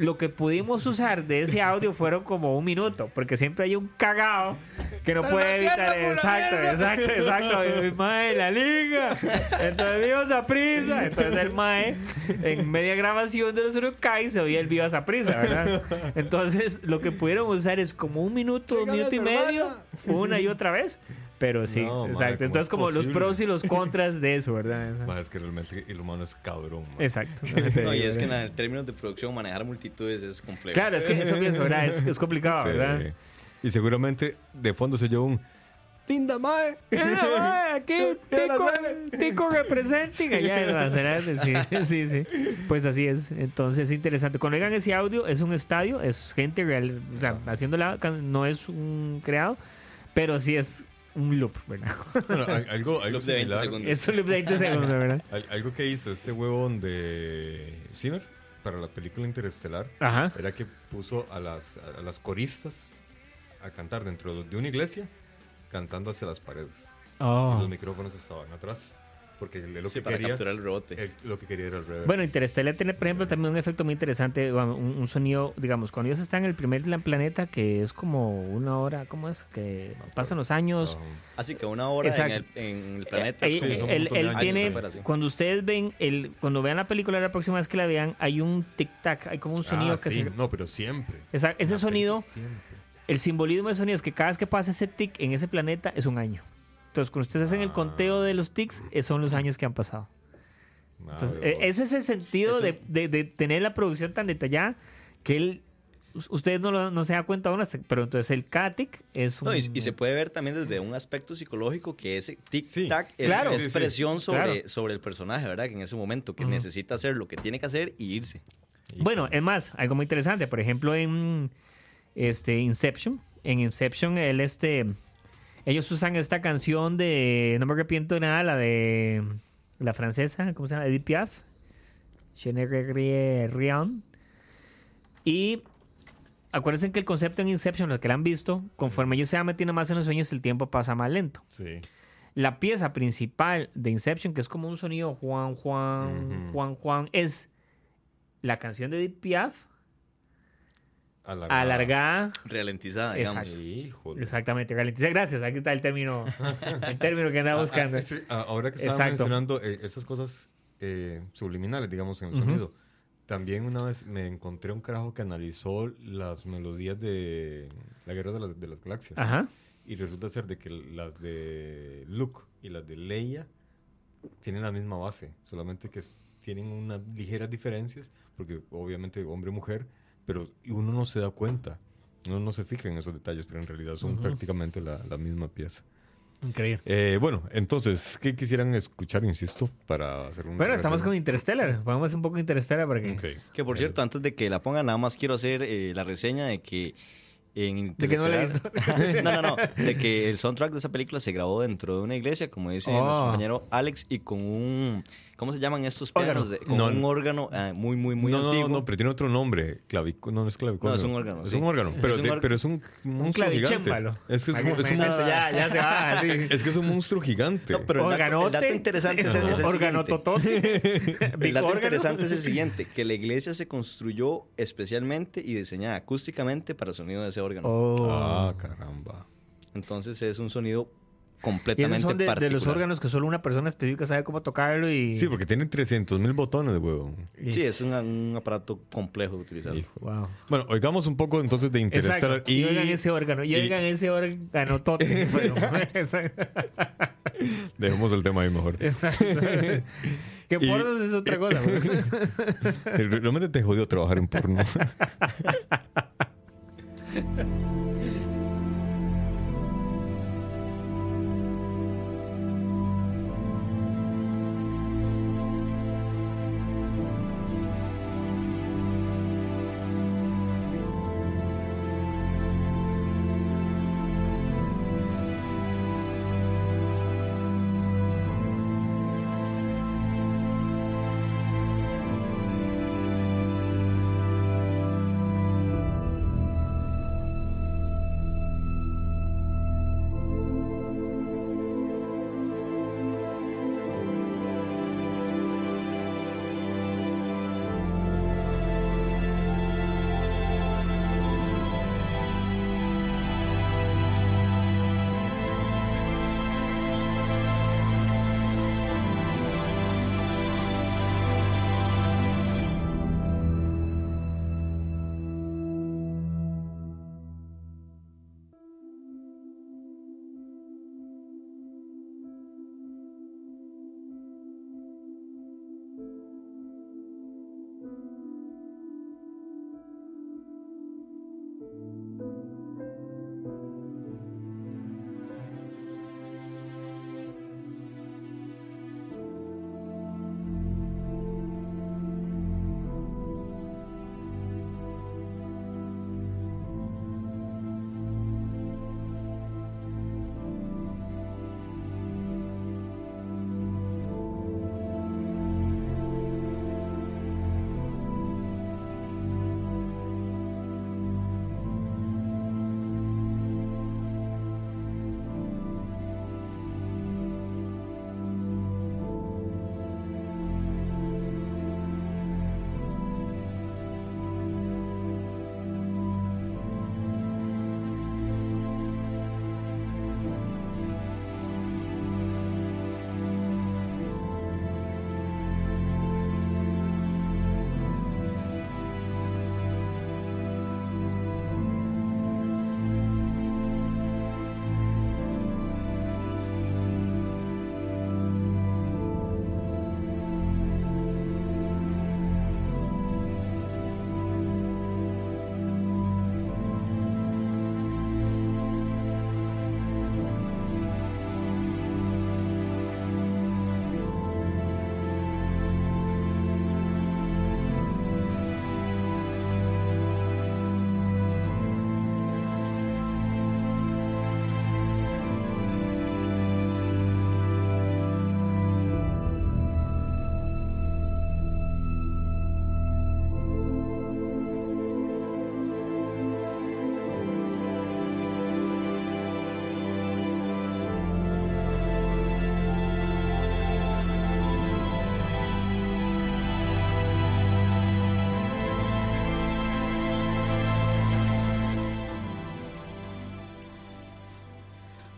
lo que pudimos usar de ese audio fueron como un minuto, porque siempre hay un cagado que no puede evitar. Exacto, exacto, exacto. Y, Mae, la liga. Entonces vimos a prisa. Entonces el Mae, en media grabación de los Urukai, se oía el viva a prisa, ¿verdad? Entonces lo que pudieron usar es como un minuto, un minuto y medio, una y otra vez. Pero sí, No, exacto. ¿cómo Entonces es como los pros y los contras de eso, ¿verdad? [LAUGHS] Es que realmente el humano es cabrón. ma. Exacto. [LAUGHS] No, y es que en términos de producción manejar multitudes es complejo. Claro, es que eso pienso, ¿verdad? Es, es complicado, Sí. ¿verdad? Y seguramente de fondo se oyó un linda mae. [LAUGHS] Aquí Tico, Tico representing allá sí, sí, sí. Pues así es. Entonces es interesante. Cuando oigan ese audio, es un estadio, es gente real, o sea, haciendo la no es un creado, pero sí es un loop, ¿verdad? Bueno, al- algo, algo Loop de 20 similar. segundos. Es un loop de 20 segundos, ¿verdad? [LAUGHS] al- Algo que hizo este huevón de Zimmer para la película Interestelar Ajá. era que puso a las, a las coristas a cantar dentro de una iglesia cantando hacia las paredes. Oh. los micrófonos estaban atrás. Porque él lo Sí, que para quería capturar el rebote. lo que quería era el reverb. Bueno, Interstellar tiene, por ejemplo, también un efecto muy interesante, un, un sonido, digamos, cuando ellos están en el primer la- planeta, que es como una hora, ¿cómo es? Que pasan los años. Así que una hora en el, en el planeta. Eh, eh, un él, tiene, afuera, sí. cuando ustedes ven, el, cuando vean la película la próxima vez que la vean, hay un tic-tac, hay como un sonido Ah, que sí, se... No, pero siempre. Esa- ese sonido, siempre. el simbolismo de sonido es que cada vez que pasa ese tic en ese planeta es un año. Entonces, cuando ustedes hacen el conteo de los tics, eh, son los años que han pasado. Entonces, eh, ese es el sentido Eso- de, de- de tener la producción tan detallada que él, us- ustedes no, lo- no se dan cuenta aún, pero entonces el cada tic es un... No, y, y se puede ver también desde un aspecto psicológico que ese tic-tac Sí, es, claro. es Sí, sí. presión sobre, Claro. sobre el personaje, ¿verdad? Que en ese momento que necesita hacer lo que tiene que hacer y irse. Bueno, es más, algo muy interesante. Por ejemplo, en este Inception, en Inception, el este, ellos usan esta canción de, no me arrepiento de nada, la de la francesa, ¿cómo se llama? Edith Piaf. Je ne rien. Y acuérdense que el concepto en Inception, los que la han visto, conforme ellos se van metiendo más en los sueños, el tiempo pasa más lento. Sí. La pieza principal de Inception, que es como un sonido Juan, Juan. Juan, Juan, es la canción de Edith Piaf, Alargada. alargada. Ralentizada, digamos. Exacto. Exactamente, ralentizada. Gracias, aquí está el término, el término que andaba buscando. Ah, sí, ah, ahora que estaba Exacto. mencionando eh, esas cosas eh, subliminales, digamos, en el Ujú. sonido. También una vez me encontré un carajo que analizó las melodías de la Guerra de las, de las Galaxias. Ajá. Y resulta ser de que las de Luke y las de Leia tienen la misma base, solamente que tienen unas ligeras diferencias, porque obviamente hombre-mujer, pero uno no se da cuenta, uno no se fija en esos detalles, pero en realidad son prácticamente la, la misma pieza. Increíble. Eh, bueno, entonces, ¿qué quisieran escuchar, insisto, para hacer un... Bueno, estamos con Interstellar. Vamos un poco Interstellar para que... Ok. Que por cierto, antes de que la pongan, nada más quiero hacer eh, la reseña de que en De que no [LAUGHS] no, no, no. De que el soundtrack de esa película se grabó dentro de una iglesia, como dice Oh. nuestro compañero Alex, y con un. ¿Cómo se llaman estos pianos? De- con No, un no. órgano ah, muy, muy, muy no, no, antiguo. no, no, pero tiene otro nombre. Clavico, no, no es clavicordio. No, es un órgano, Es sí. un órgano, pero, Es un de- pero es un Un monstruo gigante. Es que es, un- es un, Imagínate, ya, ya se va [LAUGHS] así. es que es un monstruo gigante. No, pero el dato, el dato Organote. interesante es, es el Órgano siguiente. [LAUGHS] El dato interesante es el siguiente, que la iglesia se construyó especialmente y diseñada acústicamente para el sonido de ese órgano. Oh. Ah, caramba. Entonces es un sonido Y esos completamente son de, los órganos que solo una persona específica sabe cómo tocarlo y... Sí, porque tiene 300 mil botones, huevo. y- Sí, es un, un aparato complejo de utilizar. Hijo. Wow. Bueno, oigamos un poco entonces de Interstellar Exacto. Y, oigan ese órgano. Y, y- oigan ese órgano tote. [LAUGHS] Bueno. Dejemos el tema ahí mejor. Exacto. Que Y- pornos es otra cosa. güey. [LAUGHS] Realmente te jodió trabajar en porno. [LAUGHS] 真 [LAUGHS] 的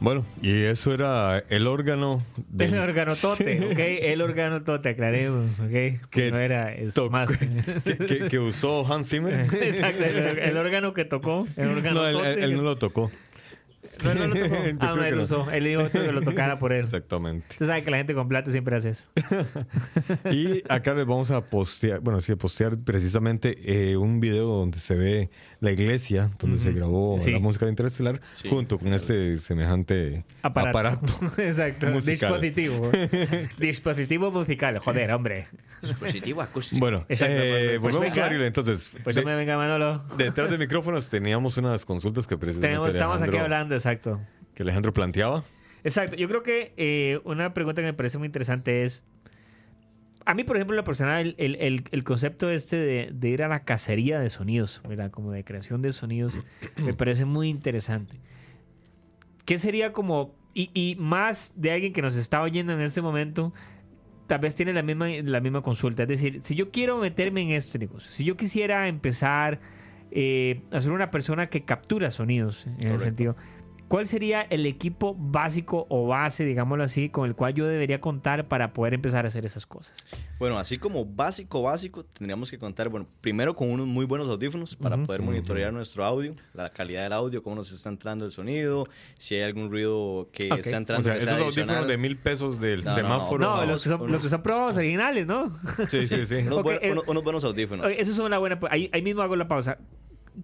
Bueno, y eso era el órgano del- El organotote, [LAUGHS] ¿ok? El organotote, aclaremos, ¿ok? Que no era, tocó- más. que, que- que usó Hans Zimmer. [LAUGHS] Exacto, el, el órgano que tocó. El No, él, organotote. él- él no lo tocó. No, él no lo tocó. [LAUGHS] Yo Ah, no, él no. usó. Él dijo que lo tocara por él. Exactamente. Usted sabe que la gente con plata siempre hace eso. Y acá les vamos a postear, bueno, sí, a postear precisamente eh, un video donde se ve la iglesia donde se grabó Sí. la música de Interestelar Sí. junto con este semejante Aparato. aparato. [LAUGHS] Exacto. Musical. Dispositivo. [LAUGHS] Dispositivo musical. Joder, hombre. Dispositivo acústico. Bueno, [LAUGHS] Exacto, eh, pues, pues volvemos venga. a Ariel. Entonces, Pues de- no me venga Manolo. detrás de micrófonos teníamos unas consultas que precisamente Tenemos, estamos aquí hablando, exacto. que Alejandro planteaba. Exacto. Yo creo que eh, una pregunta que me parece muy interesante es. A mí, por ejemplo, en lo personal, el, el- el- el concepto este de, de ir a la cacería de sonidos, ¿verdad? Como de creación de sonidos, [CLEARS THROAT] me parece muy interesante. ¿Qué sería como. Y, y más de alguien que nos está oyendo en este momento, tal vez tiene la misma, la misma consulta. Es decir, si yo quiero meterme en este negocio, si yo quisiera empezar eh, a ser una persona que captura sonidos, en ese Correcto. sentido, ¿cuál sería el equipo básico o base, digámoslo así, con el cual yo debería contar para poder empezar a hacer esas cosas? Bueno, así como básico, básico, tendríamos que contar, bueno, primero con unos muy buenos audífonos para poder monitorear nuestro audio, la calidad del audio, cómo nos está entrando el sonido, si hay algún ruido que Ok. está O entrando sea, que esos sea audífonos de mil pesos del No, no, no. semáforo. No, vamos, los que, son, unos- los que son probados originales, ¿no? Sí, sí, sí. Unos, eh, buenos audífonos. Ok, Eso es una buena. Ahí, ahí mismo hago la pausa.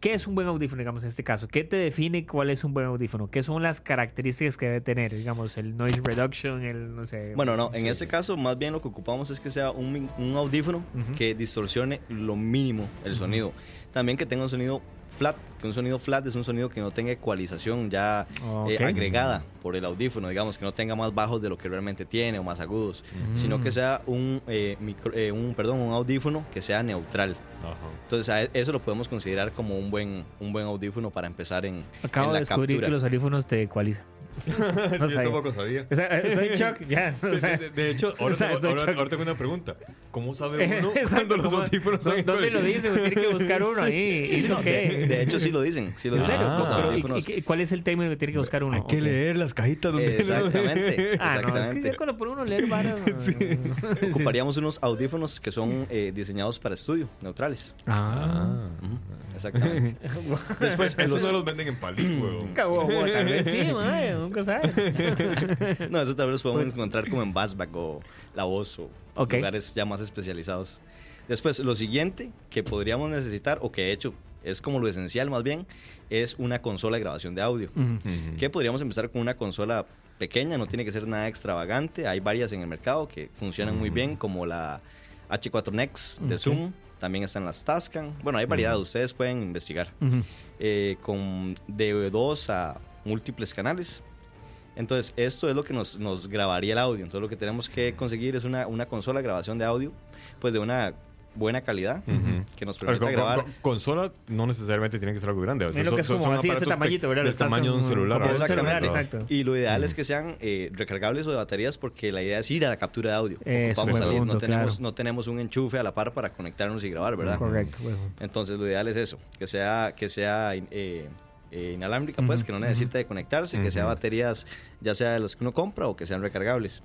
¿Qué es un buen audífono, digamos, en este caso? ¿Qué te define cuál es un buen audífono? ¿Qué son las características que debe tener? Digamos, el noise reduction, el, no sé... Bueno, no, en ese caso más bien lo que ocupamos es que sea un, un audífono que distorsione lo mínimo el sonido. También que tenga un sonido flat, que un sonido flat es un sonido que no tenga ecualización ya eh, Ok. agregada por el audífono, digamos, que no tenga más bajos de lo que realmente tiene o más agudos, sino que sea un, eh, micro- eh, un, perdón, un audífono que sea neutral. Ajá. Entonces e- eso lo podemos considerar como un buen, un buen audífono para empezar en, Acabo en de la descubrir captura. que los audífonos te ecualizan. [LAUGHS] No Sí, yo sabía. tampoco sabía. O sea, estoy en shock, ya. [LAUGHS] o De, sea, de- de hecho, ahora, o sea, tengo, ahora- ahora tengo una pregunta. ¿Cómo sabe [LAUGHS] uno Exacto, cuando los ¿cómo- audífonos ¿dó- están ¿Dónde lo dice? Tiene que buscar uno ahí. ¿Hizo No, qué? De, hecho sí lo dicen, sí lo ¿En dicen. serio? Ah. Los Pero, ¿y- audífonos. y, y cuál es el término que tiene que buscar uno? Hay que Ok. leer las cajitas donde Exactamente, [LAUGHS] Ah, no, es que exactamente. ya cuando por uno leer varas... [LAUGHS] Sí. [LAUGHS] Ocuparíamos unos audífonos que son eh, diseñados para estudio, neutrales. Ah. Ujú, Exactamente. Después, Esos los- no los venden en palí, weón. Cagó, tal vez sí, madre, nunca sabe. no, eso tal vez los podemos encontrar como en Bassback o La Voz o Ok. lugares ya más especializados. Después, lo siguiente que podríamos necesitar, o que de hecho es como lo esencial más bien, es una consola de grabación de audio. Que podríamos empezar con una consola pequeña, no tiene que ser nada extravagante. Hay varias en el mercado que funcionan muy bien, como la H4 Nex de. Zoom. También están las Tascam. Bueno, hay variedad, ustedes pueden investigar. Eh, con de dos a múltiples canales. Entonces, esto es lo que nos, nos grabaría el audio. Entonces, lo que tenemos que conseguir es una, una consola de grabación de audio, pues de una buena calidad, que nos con- grabar. con- consola no necesariamente tiene que ser algo grande. a veces Es lo son- que es como son así, ese tamañito, ¿verdad? Del tamaño de un celular. como un celular, exacto. Y lo ideal es que sean eh, recargables o de baterías porque la idea es ir a la captura de audio. Eso, salir, punto, no, tenemos, claro. no tenemos un enchufe a la par para conectarnos y grabar, ¿verdad? Correcto, bueno. Entonces lo ideal es eso, que sea, que sea eh, eh, inalámbrica, pues, que no necesite de conectarse, que sea baterías ya sea de los que uno compra o que sean recargables.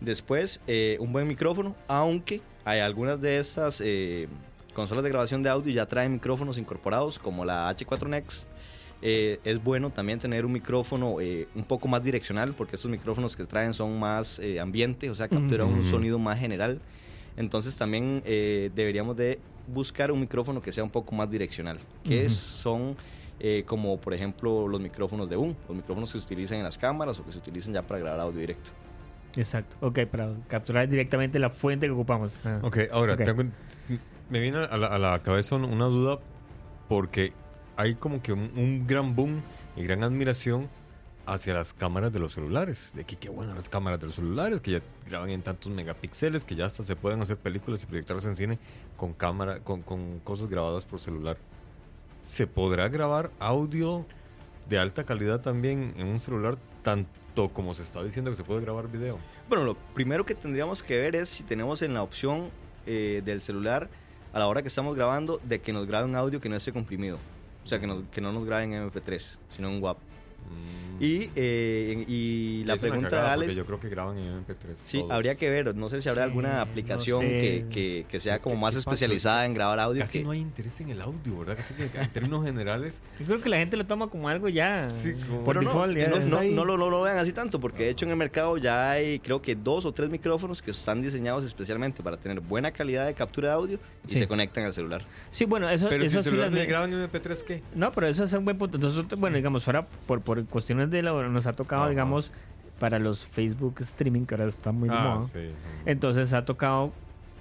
Después, eh, un buen micrófono, aunque hay algunas de estas eh, consolas de grabación de audio ya traen micrófonos incorporados, como la H4 Next. Eh, es bueno también tener un micrófono un poco más direccional, porque estos micrófonos que traen son más ambiente, o sea, capturan un sonido más general. Entonces también deberíamos de buscar un micrófono que sea un poco más direccional, que son eh, como por ejemplo los micrófonos de boom, los micrófonos que se utilizan en las cámaras o que se utilizan ya para grabar audio directo. Exacto. Ok, para capturar directamente la fuente que ocupamos. Ah. Ok, ahora, Ok. tengo- me viene a la, a la cabeza un- una duda porque hay como que un, un gran boom y gran admiración hacia las cámaras de los celulares. De que qué buenas las cámaras de los celulares, que ya graban en tantos megapíxeles, que ya hasta se pueden hacer películas y proyectarlas en cine con cámara, con, con cosas grabadas por celular. ¿Se podrá grabar audio de alta calidad también en un celular tanto como se está diciendo que se puede grabar video? Bueno, lo primero que tendríamos que ver es si tenemos en la opción eh, del celular a la hora que estamos grabando de que nos grabe un audio que no esté comprimido. O sea, que no, que no nos grabe en MP3, sino en WAP. Y, eh, y la Es pregunta cagada, de Alex... Yo creo que graban en MP3. Sí, todos. habría que ver. No sé si habrá Sí, alguna no aplicación sé. que, que- que sea como ¿Qué- más qué pasa? especializada en grabar audio. Casi que- no hay interés en el audio, ¿verdad? Casi que en términos generales. [LAUGHS] Yo creo que la gente lo toma como algo ya Sí, como- por Pero no, default. ya no, no- no lo, no lo vean así tanto, porque de hecho en el mercado ya hay creo que dos o tres micrófonos que están diseñados especialmente para tener buena calidad de captura de audio y Sí. se conectan al celular. Sí, bueno, eso, Pero si eso el sí celular las te ve- graban en MP3, ¿qué? No, pero eso es un buen punto. Entonces, bueno, digamos, ahora por, por cuestiones de la nos ha tocado, Ajá. digamos, para los Facebook streaming, que ahora está muy de Ah, moda. sí. Entonces ha tocado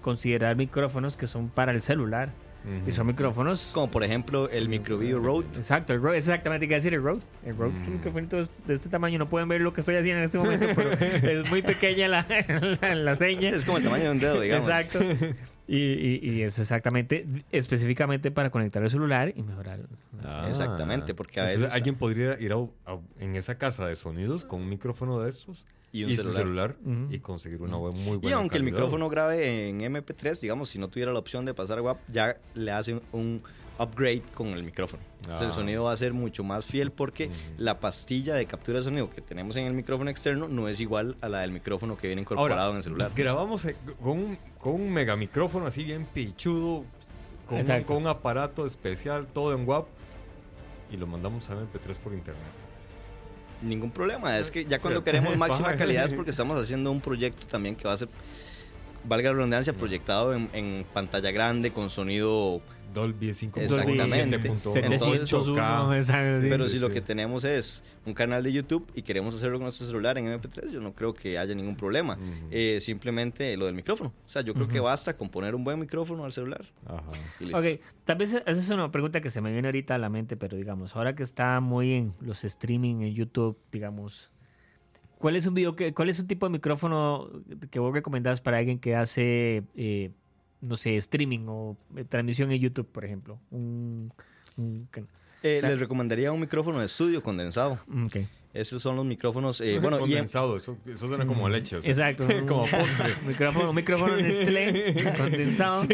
considerar micrófonos que son para el celular. Ujú. Y son micrófonos. Como por ejemplo el Microview Rode. Exacto, el Rode, exactamente, ¿qué decir el Rode? El Rode es un Mm. microfonito de este tamaño, no pueden ver lo que estoy haciendo en este momento, pero [LAUGHS] es muy pequeña la, la, la seña. Es como el tamaño de un dedo, digamos. Exacto. Y, y- y es exactamente, específicamente para conectar el celular y mejorar. Ah. Exactamente, porque a Entonces, veces- alguien podría ir a, a- en esa casa de sonidos con un micrófono de estos Y un su celular. y conseguir una bu- muy buena Y aunque el micrófono grabe en MP3, digamos, si no tuviera la opción de pasar a WAP, ya le hacen un upgrade con el micrófono. Entonces el Ah. sonido va a ser mucho más fiel porque la pastilla de captura de sonido que tenemos en el micrófono externo no es igual a la del micrófono que viene incorporado Ahora, en el celular. Grabamos eh, con un, con un mega micrófono así bien pichudo, con un, con un aparato especial, todo en WAP, y lo mandamos a MP3 por internet. Ningún problema, es que ya cuando queremos [LAUGHS] máxima calidad es porque estamos haciendo un proyecto también que va a ser, valga la redundancia, proyectado en, en pantalla grande con sonido Dolby 5.1, Exactamente. 7.1, 701, 8K. exacto, sí. Pero si lo que tenemos es un canal de YouTube y queremos hacerlo con nuestro celular en MP3, yo no creo que haya ningún problema. Ujú. Eh, simplemente lo del micrófono. O sea, yo creo que basta con poner un buen micrófono al celular. Ajá. Ok, tal vez esa es una pregunta que se me viene ahorita a la mente, pero digamos, ahora que está muy en los streaming en YouTube, digamos, ¿cuál es un video que, cuál es un tipo de micrófono que vos recomendás para alguien que hace, eh, no sé, streaming o eh, transmisión en YouTube, por ejemplo? Un, un- que- Eh, o sea- les recomendaría un micrófono de estudio condensado. ok. Esos son los micrófonos. eh, bueno, y en- condensado, eso, eso suena como leche. o sea, Exacto. [LAUGHS] como [LAUGHS] postre. Un micrófono, un micrófono [LAUGHS] Nestlé condensado.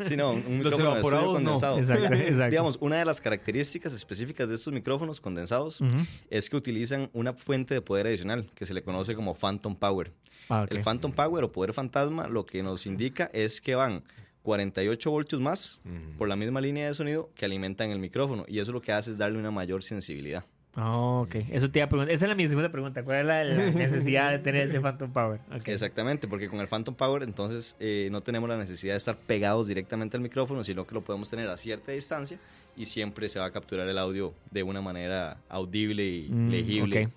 sí, no, un micrófono de estudio no. condensado. Exacto, exacto. Digamos, una de las características específicas de estos micrófonos condensados es que utilizan una fuente de poder adicional que se le conoce como Phantom Power. Ah. El Phantom Power o poder fantasma lo que nos indica es que van 48 voltios más por la misma línea de sonido que alimentan el micrófono y eso lo que hace es darle una mayor sensibilidad. Ah, ok. Eso te iba a preguntar. Esa es la mi segunda pregunta. ¿Cuál es la, la [LAUGHS] necesidad de tener ese Phantom Power? Exactamente, porque con el Phantom Power entonces eh, no tenemos la necesidad de estar pegados directamente al micrófono, sino que lo podemos tener a cierta distancia y siempre se va a capturar el audio de una manera audible y Mm, legible. ok.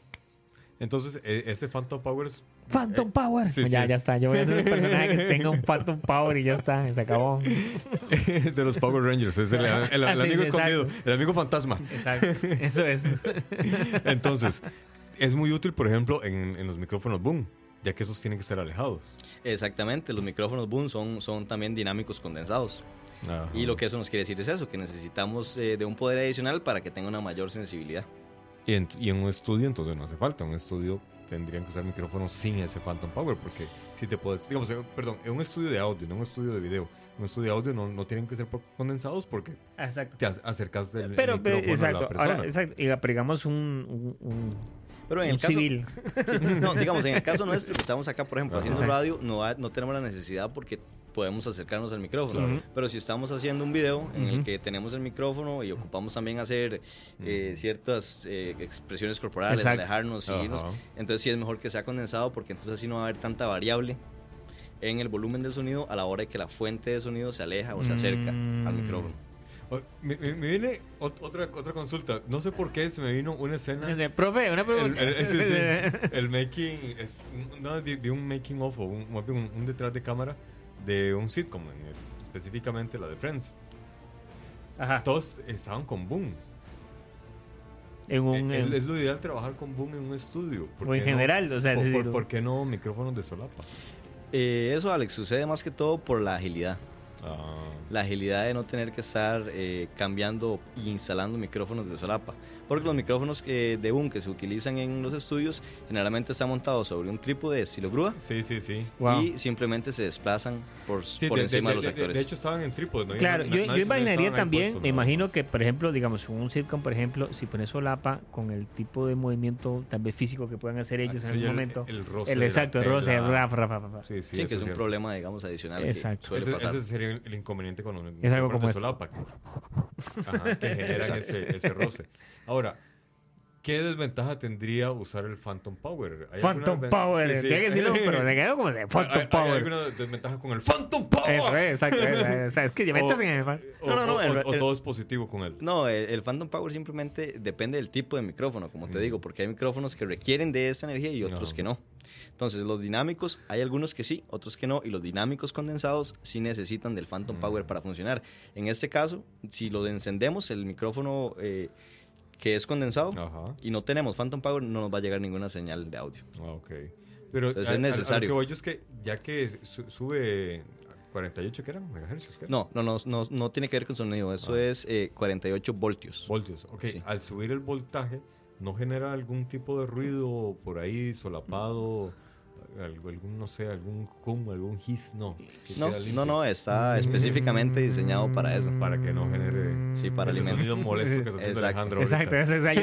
Entonces, e- ese Phantom Power es Phantom Power. sí, ya, sí, ya es- está. Yo voy a ser un personaje que tenga un Phantom Power y ya está. Se acabó. [LAUGHS] de los Power Rangers, es el, el- el Ah, sí, amigo sí, escondido, exacto. el amigo fantasma. Exacto. Eso es. [LAUGHS] Entonces, es muy útil, por ejemplo, en, en los micrófonos boom, ya que esos tienen que ser alejados. Exactamente, los micrófonos boom son, son también dinámicos condensados. Ajá. Y lo que eso nos quiere decir es eso, que necesitamos eh, de un poder adicional para que tenga una mayor sensibilidad. Y en, y en un estudio, entonces no hace falta. Un estudio tendrían que usar micrófonos sin ese Phantom Power, porque si te puedes, digamos, eh, perdón, en un estudio de audio, no en un estudio de video. En un estudio de audio no, no tienen que ser condensados porque Exacto. te ac- acercas del el Pero, micrófono pero, exacto. a la persona. Ahora, exacto. Y, digamos un, un, un- Pero en un el caso, civil. [LAUGHS] Sí, no, digamos, en el caso nuestro que estamos acá, por ejemplo, haciendo Exacto. radio, no, no tenemos la necesidad porque podemos acercarnos al micrófono. Claro. Pero si estamos haciendo un video en el Ujú. que tenemos el micrófono y ocupamos también hacer eh, ciertas eh, expresiones corporales, Exacto. alejarnos, seguirnos, Ajá. entonces sí es mejor que sea condensado porque entonces así no va a haber tanta variable en el volumen del sonido a la hora de que la fuente de sonido se aleja o se acerca Mm. al micrófono. Me, me- me viene ot- otra, otra consulta. No sé por qué se me vino una escena. Dice, Profe, una El, pregunta. el- sí, sí, [LAUGHS] el making. es- vez vi, vi un making of o un, un, un detrás de cámara de un sitcom, en es- específicamente la de Friends. Ajá. Todos estaban con Boom. En un, es, en- es lo ideal trabajar con Boom en un estudio. ¿Por o en qué no? general, o sea, es ¿Por, decir, por- por qué no micrófonos de solapa? Eh, eso, Alex, sucede más que todo por la agilidad. Ah, la agilidad de no tener que estar eh, cambiando e instalando micrófonos de solapa. Porque los micrófonos eh, de boom que se utilizan en los estudios generalmente están montados sobre un trípode de estilo grúa Sí, sí, sí. Wow. y simplemente se desplazan por, Sí, por encima de, los de- sectores. De hecho, estaban en trípode. ¿no? Claro, yo, yo imaginaría también, me no. imagino que, por ejemplo, digamos, un Circon, por ejemplo, si pones solapa con el tipo de movimiento tal vez físico que puedan hacer ellos Ah, en algún el- momento. el roce El exacto, el roce, el raf, raf, raf, raf. Sí, sí, sí, que es un cierto. problema, digamos, adicional Exacto. que suele Ese, pasar. ese sería el, inconveniente con los Es algo como solapa. Ajá, que generan [LAUGHS] ese, ese roce. Ahora, ¿qué desventaja tendría usar el Phantom Power? ¿Hay Phantom Power, Sí, sí. tiene que decirlo, [LAUGHS] pero de quedo como de ¿Hay, Phantom hay Power. alguna desventaja con el Phantom Power? Eso es, exacto. es, o sea, es que ya metes [LAUGHS] O- en el. O, No, no, no, o- todo es positivo con él. No, el, el Phantom Power simplemente depende del tipo de micrófono, como te digo, porque hay micrófonos que requieren de esta energía y otros No. que no. Entonces, los dinámicos, hay algunos que sí, otros que no, y los dinámicos condensados sí necesitan del Phantom Power para funcionar. En este caso, si lo encendemos, el micrófono eh, que es condensado, Ajá. y no tenemos Phantom Power, no nos va a llegar ninguna señal de audio. Ah, ok. Pero Entonces a- es a- a lo necesario. que voy yo es que ya que su- sube a 48, ¿qué eran? ¿Megahercios? ¿qué? No, no, no, no, no tiene que ver con sonido, eso Ah. es eh, 48 voltios. Voltios. Ok, Sí. al subir el voltaje, ¿no genera algún tipo de ruido por ahí solapado? Algo, algún, no sé, algún hum, algún hiss, no. No, no, no, está específicamente diseñado para eso. Para que no genere Sí, para ese sonido molesto que está haciendo Exacto. Alejandro. Exacto,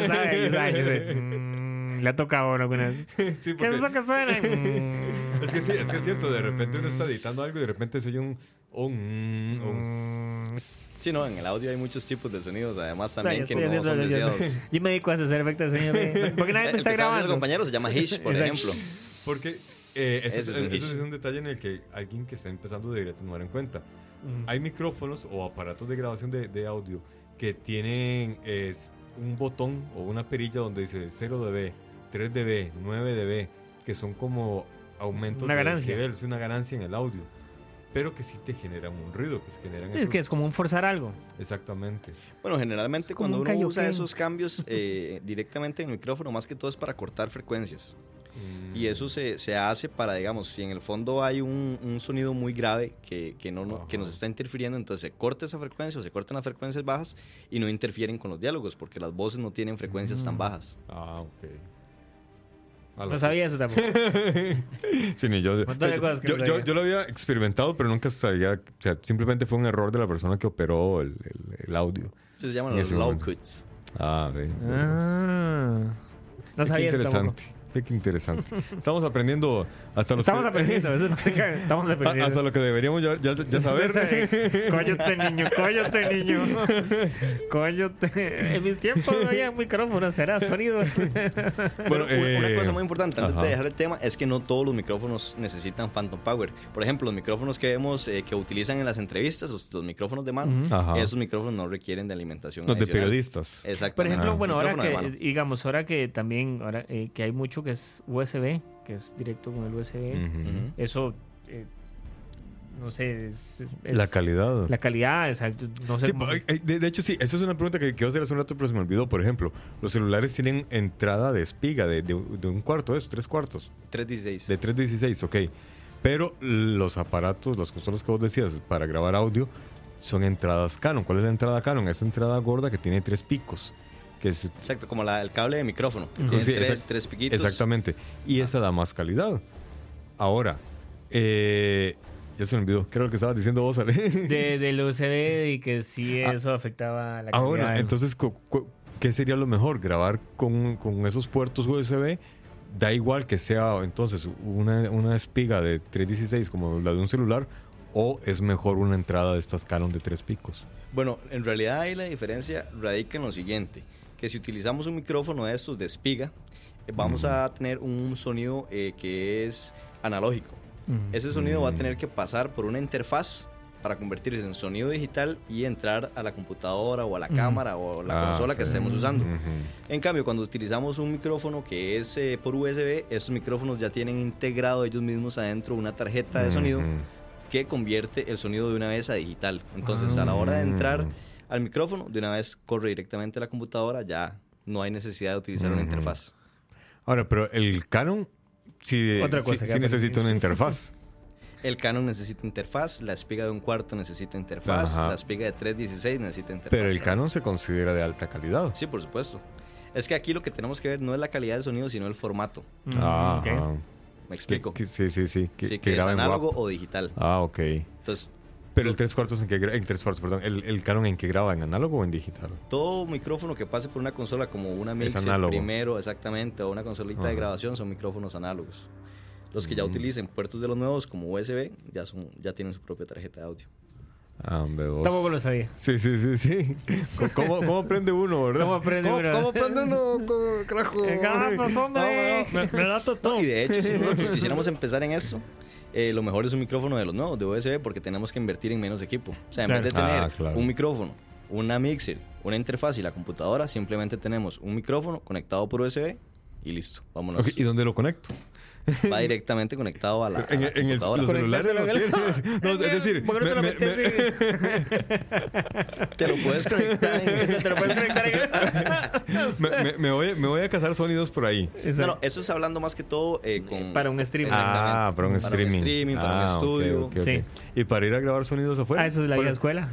saben, ellos saben. Mm, Le ha tocado uno eso. Sí, ¿Qué es eso que suena? [LAUGHS] Mm. Es que sí, es que es cierto, de repente uno está editando algo y de repente se oye un... un, un- Sí, no, en el audio hay muchos tipos de sonidos, además también Yo que no haciendo son yo- deseados. Yo me dedico a hacer efectos de sonido. Porque nadie [LAUGHS] me está haciendo el grabando. compañero se llama Hish, por Exacto. ejemplo. Porque eh, ese, Ese es, es un ese issue. es un detalle en el que alguien que está empezando debería tomar en cuenta. Hay micrófonos o aparatos de grabación de, de audio que tienen es, un botón o una perilla donde dice 0 dB, 3 dB, 9 dB, que son como aumentos Una de ganancia. decibel, es una ganancia en el audio. Pero que sí te generan un ruido, que se generan Es esos- que es como un forzar algo. Exactamente. Bueno, generalmente cuando un uno usa esos cambios [LAUGHS] eh, directamente en el micrófono, más que todo es para cortar frecuencias. Mm. Y eso se, se hace para, digamos, si en el fondo hay un, un sonido muy grave que, que, no, no- que nos está interfiriendo, entonces se corta esa frecuencia o se cortan las frecuencias bajas y no interfieren con los diálogos, porque las voces no tienen frecuencias Mm. tan bajas. Ah, ok. No sabía eso tampoco. [LAUGHS] Sí, ni yo, yo, no yo- yo lo había experimentado, pero nunca sabía. O sea, simplemente fue un error de la persona que operó el, el- el audio. Se llaman En los low cuts. Ah, ve. Ah. No Qué sabía eso tampoco. interesante. Ve Qué interesante. Estamos aprendiendo hasta los Estamos que- aprendiendo. Eso es [LAUGHS] básicamente- Estamos a- aprendiendo. hasta lo que deberíamos ya, ya, ya [LAUGHS] saber. Cóllate, niño, cóllate, niño. Cóllate. En mis tiempos no había micrófonos, era sonido. Bueno, una- eh, cosa muy importante antes ajá. de dejar el tema es que no todos los micrófonos necesitan Phantom Power. Por ejemplo, los micrófonos que vemos eh, que utilizan en las entrevistas, los, los micrófonos de mano, Ajá. esos micrófonos no requieren de alimentación. Los de periodistas. Exacto. Por ejemplo, Ajá. bueno, ahora que, digamos, ahora que también, ahora eh, que hay mucho que es USB, que es directo con el USB, eso, eh, no sé, es, es- La calidad. La calidad, exacto. No sé Sí, cómo- de, de hecho, sí, esa es una pregunta que quiero hacer hace un rato, pero se me olvidó. Por ejemplo, los celulares tienen entrada de espiga de, de- de un cuarto, ¿es? Tres cuartos. 316. De 316, ok. Pero los aparatos, las consolas que vos decías para grabar audio, son entradas Canon. ¿Cuál es la entrada Canon? Esa entrada gorda que tiene tres picos. Que es, Exacto, como la- el cable de micrófono. que Ujú. Tiene Sí, tres, exact- tres piquitos. exactamente. Y esa da más calidad. Ahora, eh, ya se me olvidó. ¿Qué era lo que estabas diciendo vos, Ale? de, [LAUGHS] del USB y que sí eso afectaba la calidad. Ahora, Ah, entonces, ¿qué sería lo mejor? ¿Grabar con, con esos puertos USB? Da igual que sea entonces una, una espiga de 316 como la de un celular o es mejor una entrada de estas Canon de tres picos. Bueno, en realidad ahí la diferencia radica en lo siguiente, que si utilizamos un micrófono de estos de espiga, eh, vamos a tener un sonido eh, que es analógico. Ujú. Ese sonido va a tener que pasar por una interfaz para convertirse en sonido digital y entrar a la computadora o a la cámara o la Ah, consola que sí. estemos usando. En cambio, cuando utilizamos un micrófono que es eh, por USB, estos micrófonos ya tienen integrado ellos mismos adentro una tarjeta de sonido que convierte el sonido de una vez a digital. Entonces, a la hora de entrar al micrófono, de una vez corre directamente a la computadora, ya no hay necesidad de utilizar una interfaz. Ahora, pero el Canon sí, Otra sí- cosa sí que necesita una interfaz. [LAUGHS] El Canon necesita interfaz, la espiga de un cuarto necesita interfaz, Ajá. la espiga de 316 necesita interfaz. Pero el Canon se considera de alta calidad. Sí, por supuesto. Es que aquí lo que tenemos que ver no es la calidad del sonido, sino el formato. Ah, ok. ajá. ¿Me explico? que- sí, sí, sí. Que, sí, que que es análogo o digital. Ah, ok. Entonces, Pero el tres cuartos en que en tres cuartos, perdón, el, el Canon en que graba, en análogo o en digital. todo micrófono que pase por una consola como una mixer primero, exactamente, o una consolita de grabación son micrófonos análogos. Los que ya Mm. utilicen puertos de los nuevos como USB ya son ya tienen su propia tarjeta de audio. Ah. Tampoco lo sabía. Sí, sí, sí, sí. [LAUGHS] ¿Cómo, cómo aprende uno, verdad? ¿Cómo aprende uno? ¿Cómo aprende uno, carajo? Eh. No, no, me, me da todo. Y de hecho, si nosotros quisiéramos empezar en esto, eh, lo mejor es un micrófono de los nuevos, de USB, porque tenemos que invertir en menos equipo. O sea, en Claro. vez de tener Ah, claro. un micrófono, una mixer, una interfaz y la computadora, simplemente tenemos un micrófono conectado por USB y listo. Vámonos. ¿Y dónde lo conecto? Va [LAUGHS] directamente conectado a la, a En, la en el, los celulares lo. No, es decir, ¿Por qué no te lo me- me- metes me- [LAUGHS] Te lo puedes conectar en Te lo puedes conectar en- me- me- me voy, me voy a cazar sonidos por ahí. No, no, Exacto. eso es hablando más que todo eh, con... Para un streaming. Ah, para un streaming. streaming, para un Ah, ok, estudio. ok, ok. Sí. Y para ir a grabar sonidos afuera. Ah, eso es la escuela.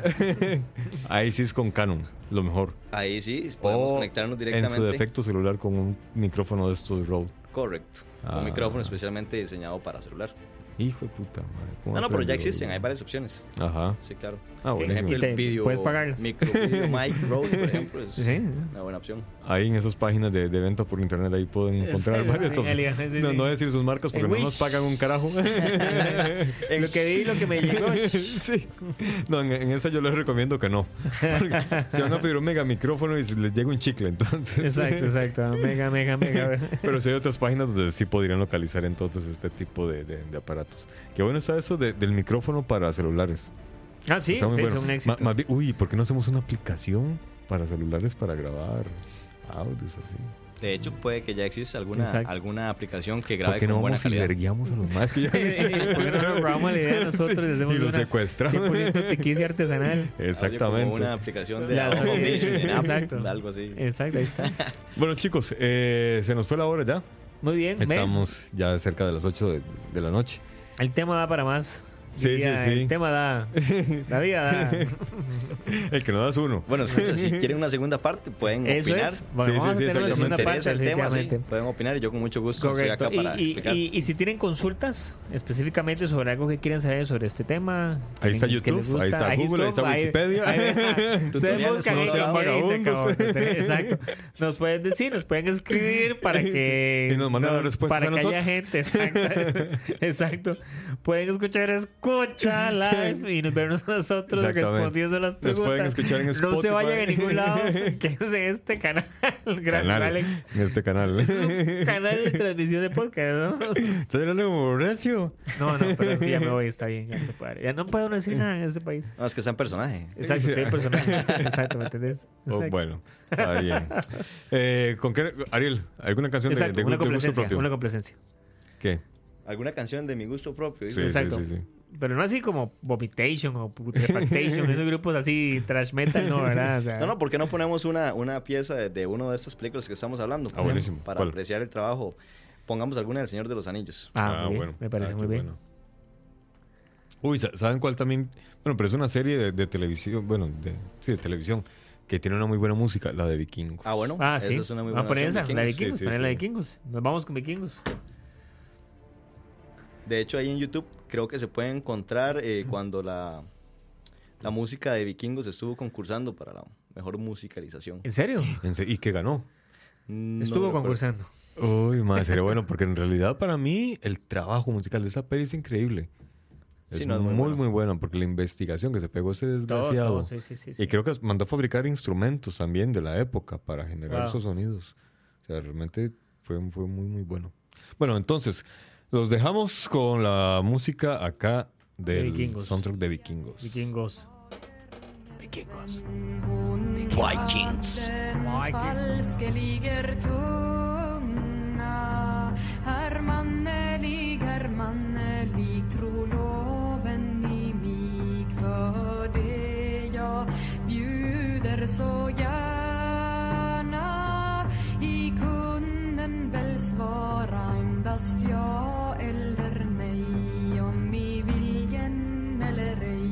[LAUGHS] Ahí sí es con Canon, lo mejor. Ahí sí, podemos O conectarnos en directamente. su defecto celular con un micrófono de estos Rode. Correcto. Ah. Un micrófono especialmente diseñado para celular. Hijo de puta madre. ¿cómo No, no, pero ya existen, hay varias opciones. Ajá. Sí, claro. Ah, por buenísimo. ejemplo, Y te- el video. puedes pagarlas. Micro video [LAUGHS] mic Rode, por ejemplo, es Sí. una buena opción. Ahí en esas páginas de, de venta por internet ahí pueden encontrar Sí, varias sí, opciones. sí, sí, No, sí. no decir sus marcas porque En no Wish. nos pagan un carajo. [LAUGHS] lo que vi, lo que me llegó. [LAUGHS] sí. No, en, en esa yo les recomiendo que no. Porque se van a pedir un mega micrófono y les llega un chicle, entonces. Exacto, exacto. Mega, mega, mega. Pero sí hay otras páginas donde sí podrían localizar entonces este tipo de, de- de aparatos. Qué bueno está eso de- del micrófono para celulares. Ah, sí, sí, bueno. es un Ma- éxito. más bien- uy, ¿por qué no hacemos una aplicación para celulares para grabar audios así? De hecho, puede que ya exista alguna, Exacto. alguna aplicación que ¿Por grabe qué no con buena vamos y calidad. verguiamos a los más que ya [LAUGHS] ¿Por qué no nos robamos la idea nosotros y hacemos y lo una secuestramos? 100% tiquicia artesanal? Como Exactamente. una aplicación de La- en Apple, Exacto. algo así. Exacto, ahí está. [LAUGHS] Bueno, chicos, eh, se nos fue la hora ya. Muy bien. Estamos ya cerca de las 8 de, de la noche. El tema da para más. Sí, sí, sí. El tema da. La vida da. [LAUGHS] El que no das uno. Bueno, escucha, si [LAUGHS] quieren una segunda parte, pueden Eso opinar. es. Bueno, Sí, vamos sí, a sí, tener una segunda parte, el tema, sí, pueden opinar y yo con mucho gusto estoy acá para Y, y- explicar. y- y si tienen consultas específicamente sobre algo que quieran saber sobre este tema, Ahí está YouTube, ahí está Google, ahí está Wikipedia. [LAUGHS] Ustedes buscan no se. Exacto. Nos pueden decir, nos pueden escribir para que Y nos mandan las respuestas para que haya gente. Exacto. Exacto. Pueden escuchar Escucha Live [LAUGHS] y nos vernos nosotros respondiendo las Nos preguntas. pueden escuchar en No se vayan a ningún lado. [LAUGHS] Quédense en este canal. [LAUGHS] Gracias, Canal, Alex. en este canal. Canal de transmisión de podcast, ¿no? ¿Estás hablando como Horacio? No, no, pero es que ya me voy, está bien, ya no se puede. Ya no puedo decir nada en este país. No, es que en personaje. Exacto, soy el personaje. Exacto, ¿me entendés? Oh, bueno, está bien. Eh, ¿Con qué? Ariel, ¿alguna canción de, Exacto, de, una de gusto complacencia, propio? una complacencia. ¿Qué? ¿Alguna canción de mi gusto propio? Sí, Exacto. sí, sí, sí. Pero no así como Vomitation o Putrefactation, esos [LAUGHS] grupos así trash metal, no, ¿verdad? O sea, No, no, ¿por qué no ponemos una, una pieza de, de una de estas películas que estamos hablando? Ah, buenísimo. Para ¿Cuál? apreciar el trabajo. Pongamos alguna del Señor de los Anillos. Ah, muy bien, me parece Ah, muy bien. bueno. Uy, sa- ¿saben cuál también? Bueno, pero es una serie de, de televisión, bueno, de, sí, de televisión, que tiene una muy buena música, la de Vikingos. Ah, bueno. Ah, esa sí. es una muy Vamos a buena poner esa, la de Vikingos. Sí, sí, poner la de. Vikingos. Nos vamos con Vikingos. De hecho, ahí en YouTube creo que se puede encontrar eh, cuando la, la música de Vikingos estuvo concursando para la mejor musicalización. ¿En serio? ¿Y qué ganó? No Estuvo concursando. Uy, madre, sería bueno, porque en realidad para mí el trabajo musical de esa peli es increíble. Es Sí, no, es muy, muy muy, bueno. porque la investigación que se pegó ese Todo, desgraciado. todo, sí, sí, sí. sí. Y creo que mandó a fabricar instrumentos también de la época para generar Wow. esos sonidos. O sea, realmente fue, fue muy, muy bueno. Bueno, entonces, los dejamos con la música acá De del Vikingos. soundtrack de Vikingos. Vikingos. Vikings. Det jag bjuder så gärna I kunden väl svara fast ja eller nej om i viljen eller ej.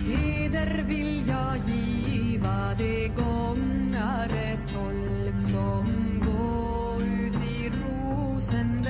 Heder vill jag giva de gångare tolv som gå ut i rosen